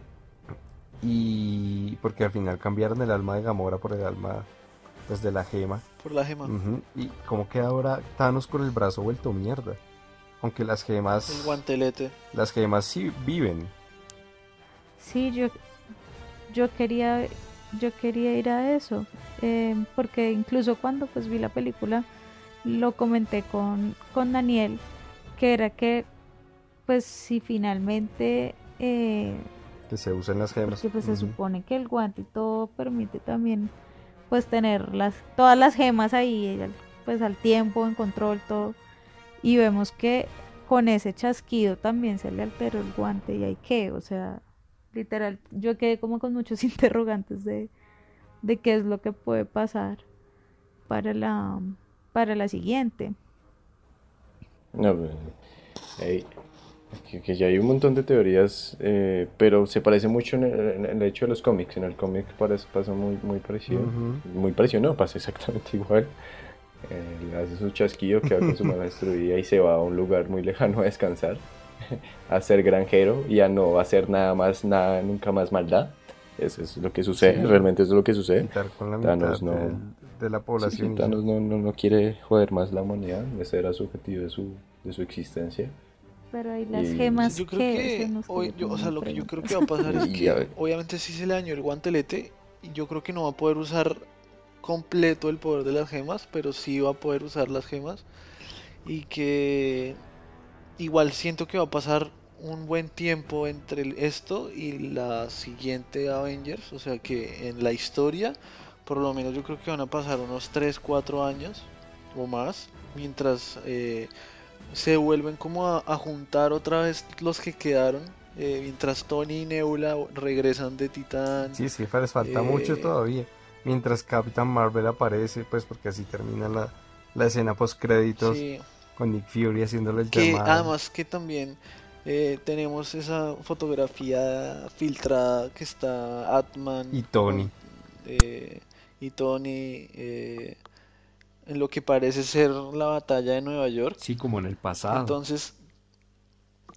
Y porque al final cambiaron el alma de Gamora por el alma pues, de la gema. Por la gema. Y cómo queda ahora Thanos con el brazo vuelto mierda. Aunque las El gemas, guantelete. las gemas sí viven. Sí, yo, yo quería, yo quería ir a eso, eh, porque incluso cuando pues vi la película lo comenté con, con Daniel, que era que pues si finalmente, eh, Que se usan las gemas. porque pues se supone que el guante y todo permite también pues tener las, todas las gemas ahí, pues al tiempo, en control, todo, y vemos que con ese chasquido también se le alteró el guante y hay que, o sea, literal, yo quedé como con muchos interrogantes de, de qué es lo que puede pasar para la, para la siguiente. No, pues, ey, que, que ya hay un montón de teorías, eh, pero se parece mucho en el, en el hecho de los cómics. En el cómic parece, pasa muy, muy parecido. Ujú. Muy parecido, no, pasa exactamente igual. Eh, le hace su chasquido, queda con su mano destruida y se va a un lugar muy lejano a descansar, a ser granjero y a no hacer nada más, nada, nunca más maldad. Eso es lo que sucede, Sí. realmente eso es lo que sucede. Quitar con la mitad Thanos no- del- de la Sí, sí, población. ya. Thanos no, no, no quiere joder más la humanidad, ese era su objetivo de su, de su existencia. Pero ahí las Y- gemas Yo creo que, que, hoy- yo o sea, lo que yo creo que va a pasar es que obviamente sí se le dañó el guantelete y yo creo que no va a poder usar completo el poder de las gemas, pero sí va a poder usar las gemas y que igual siento que va a pasar un buen tiempo entre esto y la siguiente Avengers, o sea que en la historia por lo menos yo creo que van a pasar unos 3, 4 años o más mientras eh, se vuelven como a, a juntar otra vez los que quedaron eh, mientras Tony y Nebula regresan de Titán. Sí, sí, les falta mucho Eh, todavía. Mientras Capitán Marvel aparece, pues porque así termina la, la escena post créditos Sí, con Nick Fury haciéndole el que llamado. además que también eh, tenemos esa fotografía filtrada que está Atman Y Tony. eh, y Tony eh, en lo que parece ser la batalla de Nueva York. Sí, como en el pasado. Entonces,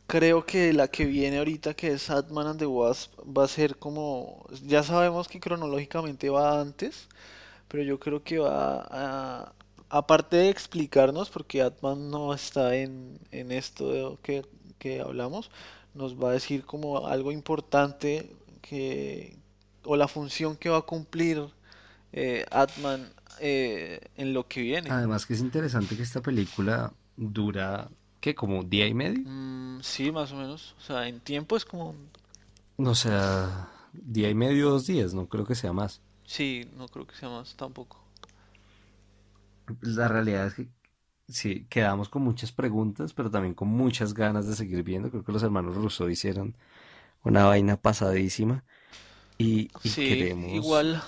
creo que la que viene ahorita, que es Ant-Man and the Wasp, va a ser como, ya sabemos que cronológicamente va antes, pero yo creo que va a, aparte de explicarnos, porque Ant-Man no está en, en esto de- que, que hablamos, nos va a decir como algo importante que, o la función que va a cumplir eh, Ant-Man eh, en lo que viene. Además que es interesante que esta película dura, ¿qué? Como día y medio. Mm, sí, más o menos. O sea, en tiempo es como... O sea, día y medio, dos días, no creo que sea más. Sí, no creo que sea más tampoco. La realidad es que sí, quedamos con muchas preguntas, pero también con muchas ganas de seguir viendo. Creo que los hermanos Russo hicieron una vaina pasadísima y, y Sí, queremos... igual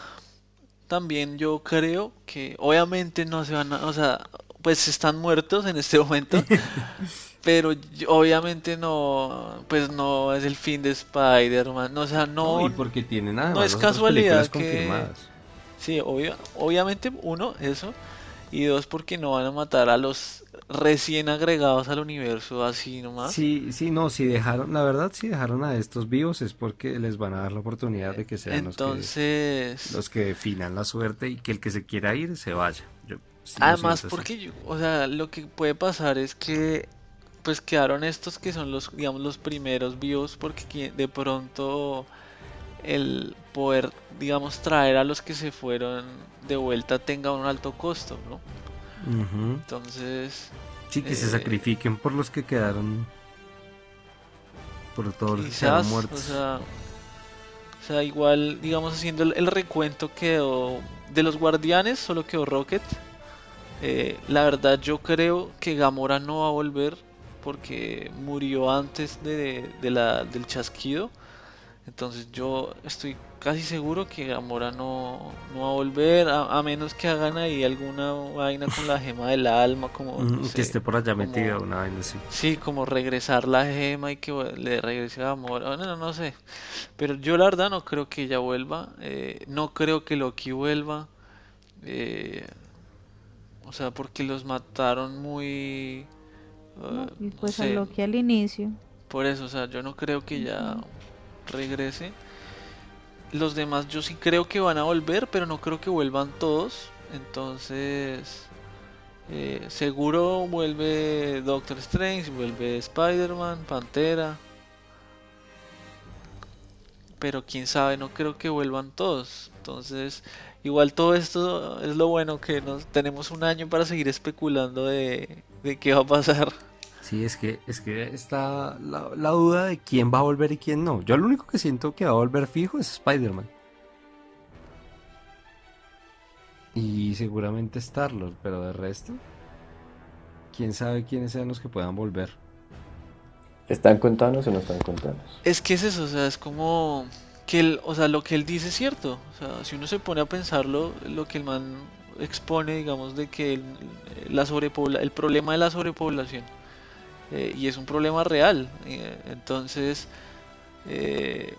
también yo creo que obviamente no se van a... O sea, pues están muertos en este momento, pero obviamente no, pues no es el fin de Spider-Man. O sea, No, no... y porque tienen además es las otras casualidad que- confirmadas. Sí, obvio, obviamente uno, eso. Y dos, porque no van a matar a los recién agregados al universo así nomás. Sí, sí, no, si dejaron, la verdad, si dejaron a estos vivos es porque les van a dar la oportunidad de que sean los que, los que definan la suerte y que el que se quiera ir se vaya. Yo sí lo además, porque yo, o sea, lo que puede pasar es que pues quedaron estos que son los, digamos, los primeros vivos porque de pronto el poder, digamos, traer a los que se fueron de vuelta tenga un alto costo, ¿no? Entonces, Sí, que se eh, sacrifiquen por los que quedaron, por todos los que quedaron Quizás, o muertos. sea, o sea, igual, digamos, haciendo el, el recuento quedó de los guardianes, solo quedó Rocket. Eh, la verdad, yo creo que Gamora no va a volver porque murió antes de, de la, del chasquido. Entonces, yo estoy casi seguro que Gamora no, no va a volver, a, a menos que hagan ahí alguna vaina con la gema del alma, como no Mm, sé, que esté por allá como- metida una vaina así. Sí, como regresar la gema y que le regrese a amor. No, no, no sé. Pero yo la verdad no creo que ella vuelva. eh, no creo que Loki vuelva. eh, o sea, porque los mataron muy... no pues a Loki al inicio. por eso, o sea, yo no creo que ya regrese. Los demás yo sí creo que van a volver, pero no creo que vuelvan todos. Entonces, eh, seguro vuelve Doctor Strange, vuelve Spider-Man, Pantera. Pero quién sabe, no creo que vuelvan todos. Entonces, igual todo esto es lo bueno que nos tenemos un año para seguir especulando de, de qué va a pasar. Sí, es que, es que está la, la duda de quién va a volver y quién no. Yo lo único que siento que va a volver fijo es Spider-Man. Y seguramente Star-Lord, pero de resto, quién sabe quiénes sean los que puedan volver. ¿Están con Thanos o no están con Thanos? Es que es eso, o sea, es como que él, o sea, lo que él dice es cierto. O sea, si uno se pone a pensarlo, lo que el man expone, digamos, de que el, la sobrepobla, el problema de la sobrepoblación, eh, y es un problema real. eh, entonces, eh,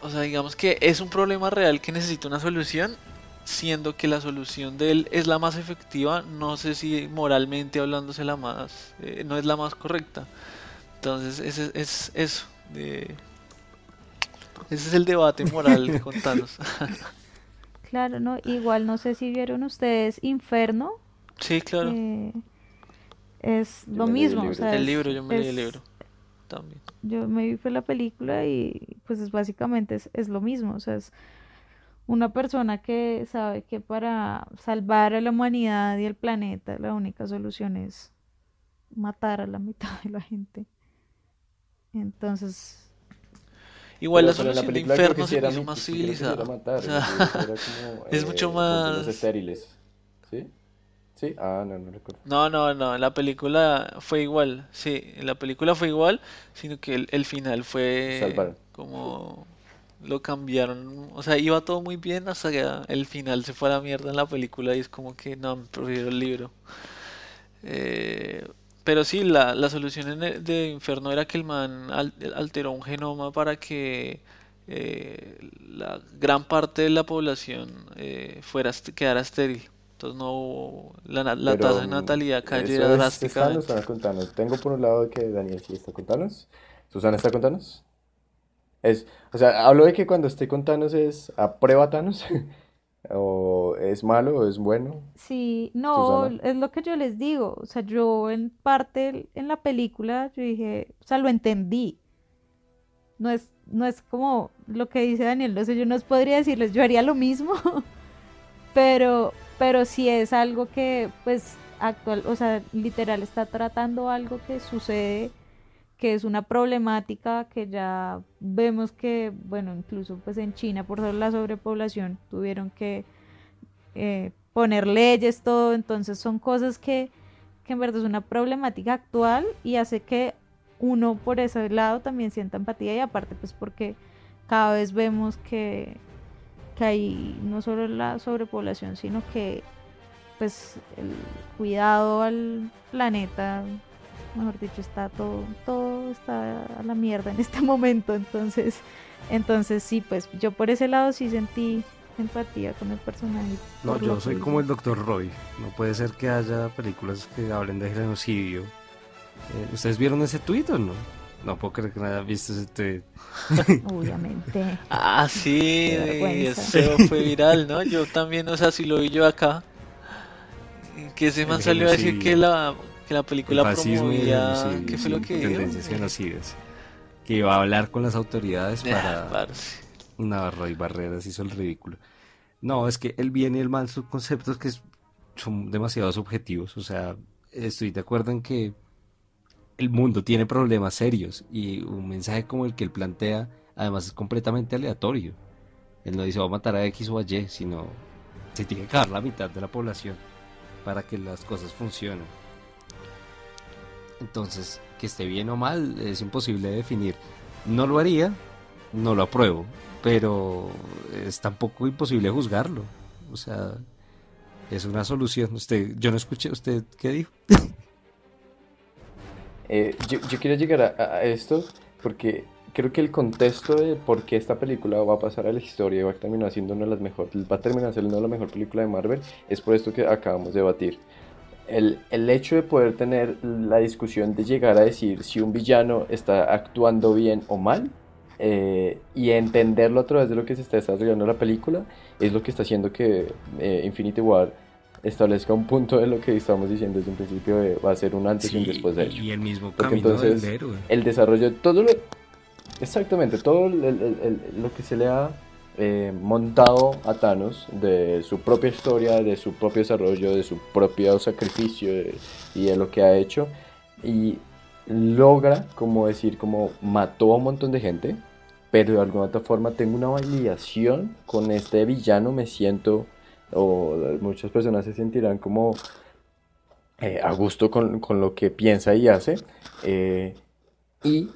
o sea, digamos que es un problema real que necesita una solución, siendo que la solución de él es la más efectiva, no sé si moralmente hablándose la más, eh, no es la más correcta. Entonces, ese es eso. de- Ese es el debate moral con Thanos. Claro, ¿no? Igual no sé si vieron ustedes Inferno. Sí, claro. Eh, es Yo lo el mismo, o sea, El es- libro, yo me leí el es- libro. También. Yo me vi fue la película y pues es básicamente es, es lo mismo, o sea, es una persona que sabe que para salvar a la humanidad y el planeta la única solución es matar a la mitad de la gente. Entonces, Igual la solución de película creo Inferno se me hizo más civilizada. O sea, es eh, mucho volverlos más- estériles. ¿Sí? ¿Sí? Ah, no, no recuerdo. No, no, no, en la película fue igual, sí, en la película fue igual, sino que el, el final fue Salvaron. como lo cambiaron, o sea, iba todo muy bien hasta que el final se fue a la mierda en la película y es como que no, prefiero el libro. Eh, pero sí, la, la solución en el- de Inferno era que el man al- alteró un genoma para que eh, la gran parte de la población eh, fuera, quedara estéril. Entonces no hubo- la, la tasa Pero de mm, natalidad cayera es, ¿está drásticamente. Thanos con Thanos. Tengo por un lado que Daniel sí está con Thanos. Susana está con Thanos. Es, o sea, hablo de que cuando esté con Thanos es aprueba Thanos. O es malo o es bueno. Sí, no, Susana. es lo que yo les digo. O sea, yo en parte en la película, yo dije, o sea, lo entendí. No es, no es como lo que dice Daniel, no sé, yo no os podría decirles, yo haría lo mismo, pero, pero sí es algo que, pues, actual, o sea, literal está tratando algo que sucede, que es una problemática que ya vemos que, bueno, incluso pues en China por la sobrepoblación tuvieron que eh, poner leyes, todo, entonces son cosas que, que en verdad es una problemática actual y hace que uno por ese lado también sienta empatía y aparte pues porque cada vez vemos que, que hay no solo la sobrepoblación, sino que pues el cuidado al planeta, mejor dicho, está todo, todo está a la mierda en este momento, entonces, entonces sí, pues yo por ese lado sí sentí empatía con el personaje. No, yo soy como el Dr. Roy. No puede ser que haya películas que hablen de genocidio. Eh, ¿Ustedes vieron ese tuit o no? No puedo creer que no hayan visto ese tuit. Obviamente. Ah, sí, eso fue viral, ¿no? Yo también, o sea, si lo vi yo acá, que ese man salió a decir que la, que la El película fascismo y el promovía, ¿qué fue lo que dijo? tendencias genocidas. Que iba a hablar con las autoridades para parce. Navarro y Barreras hizo el ridículo. No, es que el bien y el mal son conceptos que son demasiado subjetivos. O sea, estoy de acuerdo en que el mundo tiene problemas serios y un mensaje como el que él plantea, además es completamente aleatorio. Él no dice va a matar a X o a Y, sino se tiene que acabar la mitad de la población para que las cosas funcionen. Entonces, que esté bien o mal es imposible de definir. No lo haría, no lo apruebo, pero es tampoco imposible juzgarlo. O sea, es una solución. Usted, yo no escuché, ¿usted qué dijo? Eh, yo, yo quiero llegar a, a esto porque creo que el contexto de por qué esta película va a pasar a la historia y va a terminar siendo una de las mejores, va a terminar siendo una de las mejores películas de Marvel, es por esto que acabamos de debatir. El, el hecho de poder tener la discusión de llegar a decir si un villano está actuando bien o mal eh, y entenderlo a través de lo que se está desarrollando la película es lo que está haciendo que eh, Infinity War establezca un punto de lo que estamos diciendo desde un principio de va a ser un antes y un Sí, después de ello. y el mismo Porque camino entonces del héroe. el desarrollo, todo lo, exactamente, todo el- el- el- lo que se le ha eh, montado a Thanos de su propia historia, de su propio desarrollo, de su propio sacrificio de- y de lo que ha hecho y logra, como decir, como mató a un montón de gente, pero de alguna otra forma tengo una validación con este villano, me siento, o muchas personas se sentirán como eh, a gusto con, con lo que piensa y hace. eh, y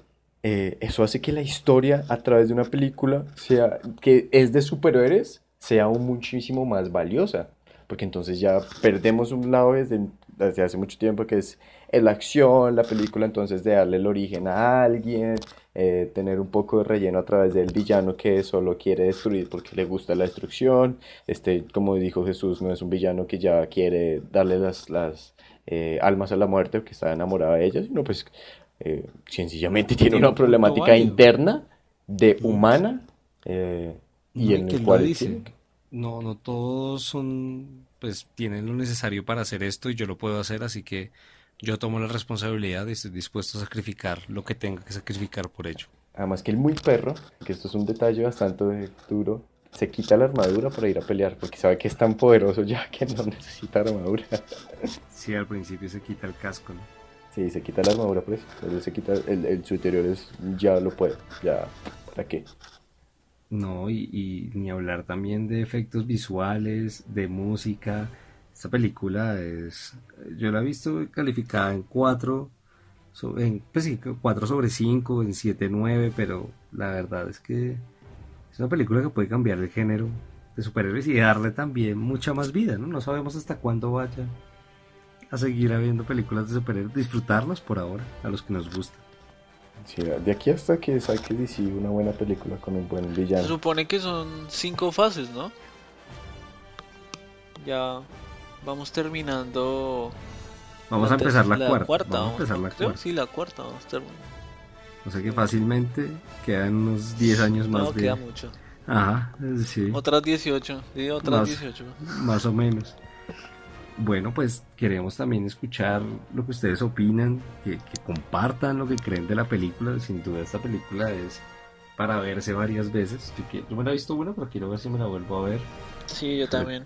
eh, eso hace que la historia a través de una película sea, que es de superhéroes sea aún muchísimo más valiosa. Porque entonces ya perdemos un lado desde, desde hace mucho tiempo que es la acción, la película, entonces de darle el origen a alguien, eh, tener un poco de relleno a través del villano que solo quiere destruir porque le gusta la destrucción. Este, como dijo Jesús, no es un villano que ya quiere darle las, las eh, almas a la muerte o que está enamorado de ellas, sino pues eh, sencillamente tiene Tiene una un problemática válido. interna de humana eh, y No, en el cual dice. tiene- No, no todos son, pues tienen lo necesario para hacer esto y yo lo puedo hacer, así que yo tomo la responsabilidad y estoy dispuesto a sacrificar lo que tenga que sacrificar por ello. Además que el muy perro, que esto es un detalle bastante duro, se quita la armadura para ir a pelear porque sabe que es tan poderoso ya que no necesita armadura. Sí, al principio se quita el casco, ¿no? Sí, se quita la armadura por eso. Él se quita el, el- su interior es, ya lo puede, ya, ¿para qué? No, y, y ni hablar también de efectos visuales, de música. Esta película es, yo la he visto calificada en 4, en, pues sí, 4 sobre 5, en 7-9, pero la verdad es que es una película que puede cambiar el género de superhéroes y darle también mucha más vida, ¿no? No sabemos hasta cuándo vaya a seguir habiendo películas de superhéroes, disfrutarlas por ahora, a los que nos gusta. Sí, de aquí hasta que saque DC una buena película con un buen villano. Se supone que son cinco fases, ¿no? Ya vamos terminando. Vamos a empezar la, cuarta. Vamos, a empezar la cuarta. Sí, la cuarta vamos a terminar. O sea que fácilmente quedan unos 10 años más no, queda mucho. Ajá, sí. Otras 18, sí, otras más, 18. Más o menos. Bueno, pues queremos también escuchar lo que ustedes opinan, que, compartan lo que creen de la película. Sin duda esta película es para verse varias veces. Yo, me la he visto una, pero quiero ver si me la vuelvo a ver. Sí, yo también.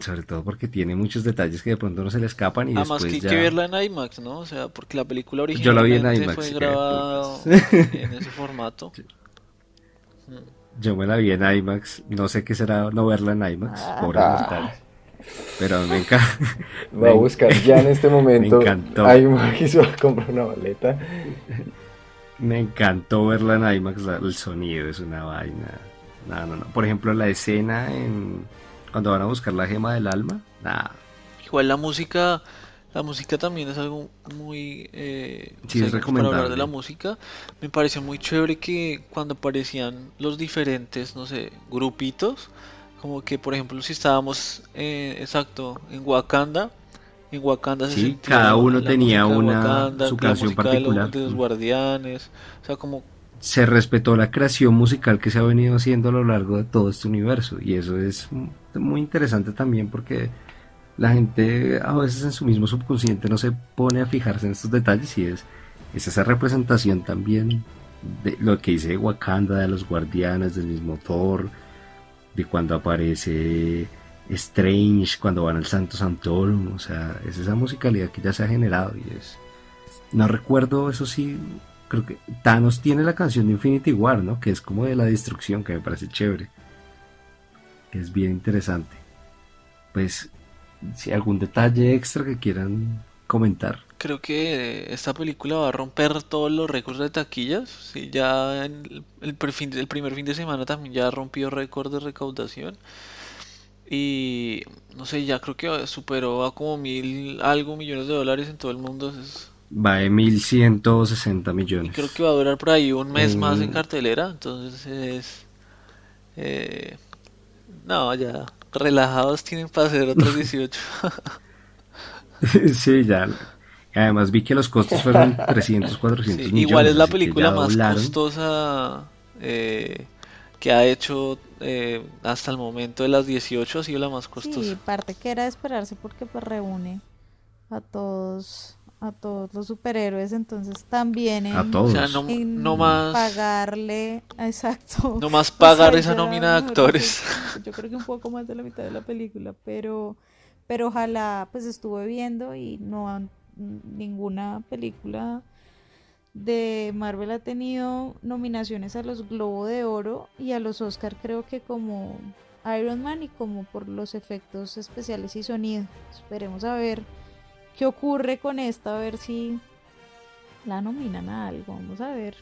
Sobre todo porque tiene muchos detalles que de pronto no se le escapan y Además después que hay que verla en IMAX, ¿no? O sea, porque la película original Yo la vi en IMAX, fue sí, grabada en ese formato. Yo me la vi en IMAX, no sé qué será no verla en IMAX, pobre Ah. mortal. Pero me encanta. Va a buscar ya en este momento. Me encantó. Se va a comprar una boleta. Me encantó verla en IMAX, el sonido es una vaina. No, no, no. Por ejemplo, la escena en cuando van a buscar la gema del alma. Nah, Igual la música, la música también es algo muy... Eh, Sí, es Para hablar de recomendable. la música, me pareció muy chévere que cuando aparecían los diferentes, no sé, grupitos, como que por ejemplo si estábamos, eh, exacto, en Wakanda, en Wakanda se Sí, cada uno tenía una- Wakanda, su canción música de los- particular. de los guardianes, o sea, como se respetó la creación musical que se ha venido haciendo a lo largo de todo este universo. Y eso es mu- muy interesante también porque la gente a veces en su mismo subconsciente no se pone a fijarse en estos detalles y es, es esa representación también de lo que dice Wakanda, de los guardianes, del mismo Thor, de cuando aparece Strange, cuando van al Santo Santorum, o sea, es esa musicalidad que ya se ha generado y es... No recuerdo, eso sí, creo que Thanos tiene la canción de Infinity War, ¿no? Que es como de la destrucción, que me parece chévere. Es bien interesante. Pues, si algún detalle extra que quieran comentar. Creo que esta película va a romper todos los récords de taquillas. Sí, ya en el primer fin de semana también ya rompió récord de recaudación. Y no sé, ya creo que superó a como mil algo millones de dólares en todo el mundo. Es- Va de 1160 y millones. creo que va a durar por ahí un mes más en En- cartelera. Entonces es... eh, no, ya relajados tienen para hacer otros 18. sí, ya. Además vi que los costos fueron 300, 400 Sí, millones. igual es la película más doblaron. costosa eh, que ha hecho eh, hasta el momento de las 18, ha sido la más Sí, costosa. parte que era de esperarse porque pues reúne a todos, a todos los superhéroes, entonces también en, A todos. O sea, no, en no más, pagarle, exacto. no más O pagar sea, esa nómina de actores. Yo creo que un poco más de la mitad de la película, pero, pero ojalá, pues estuve viendo y no han- ninguna película de Marvel ha tenido nominaciones a los Globo de Oro y a los Oscar creo que como Iron Man y como por los efectos especiales y sonido. Esperemos a ver qué ocurre con esta, a ver si la nominan a algo, vamos a ver.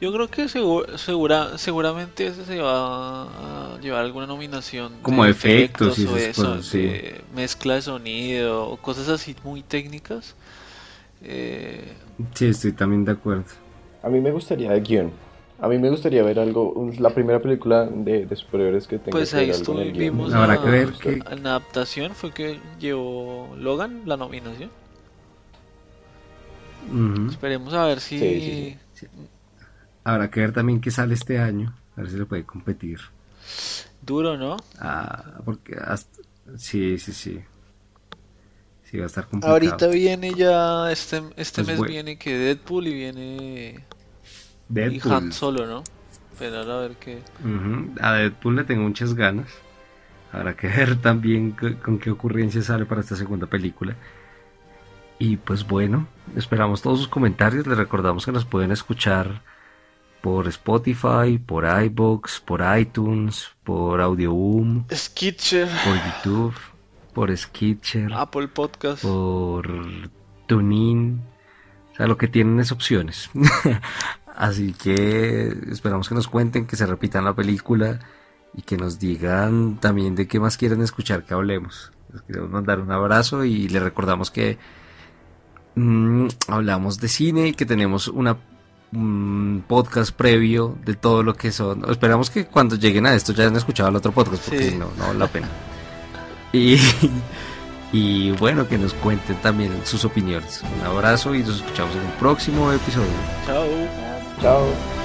Yo creo que segura, segura, seguramente ese se va a llevar alguna nominación Como de efectos y o esas eso, cosas, sí. de mezcla de sonido o cosas así muy técnicas. Eh, Sí, estoy también de acuerdo. A mí me gustaría el guion. A mí me gustaría ver algo, la primera película de, de superhéroes que tenga Pues que ahí estuvimos Habrá a- que ver que- en adaptación fue que llevó Logan la nominación. Esperemos a ver si Sí, sí, Habrá que ver también qué sale este año. A ver si le puede competir. duro, ¿no? Ah, porque hasta... Sí, sí, sí. Sí, va a estar complicado. Ahorita viene ya este este Pues mes bueno. viene que Deadpool y viene y Deadpool. Han Solo, ¿no? Esperar a ver qué. A Deadpool le tengo muchas ganas. Habrá que ver también con qué ocurrencia sale para esta segunda película. Y pues bueno, esperamos todos sus comentarios. Les recordamos que nos pueden escuchar por Spotify, por iBox, por iTunes, por Audioboom, Skitcher, por YouTube, por Skitcher, Apple Podcast, por TuneIn. O sea, lo que tienen es opciones. Así que esperamos que nos cuenten, que se repitan la película y que nos digan también de qué más quieren escuchar que hablemos. Les queremos mandar un abrazo y les recordamos que mm, hablamos de cine y que tenemos una un podcast previo de todo lo que son. Esperamos que cuando lleguen a esto ya hayan escuchado el otro podcast porque Sí. no, no vale la pena. Y, y bueno, que nos cuenten también sus opiniones. Un abrazo y nos escuchamos en un próximo episodio. chao. Chao.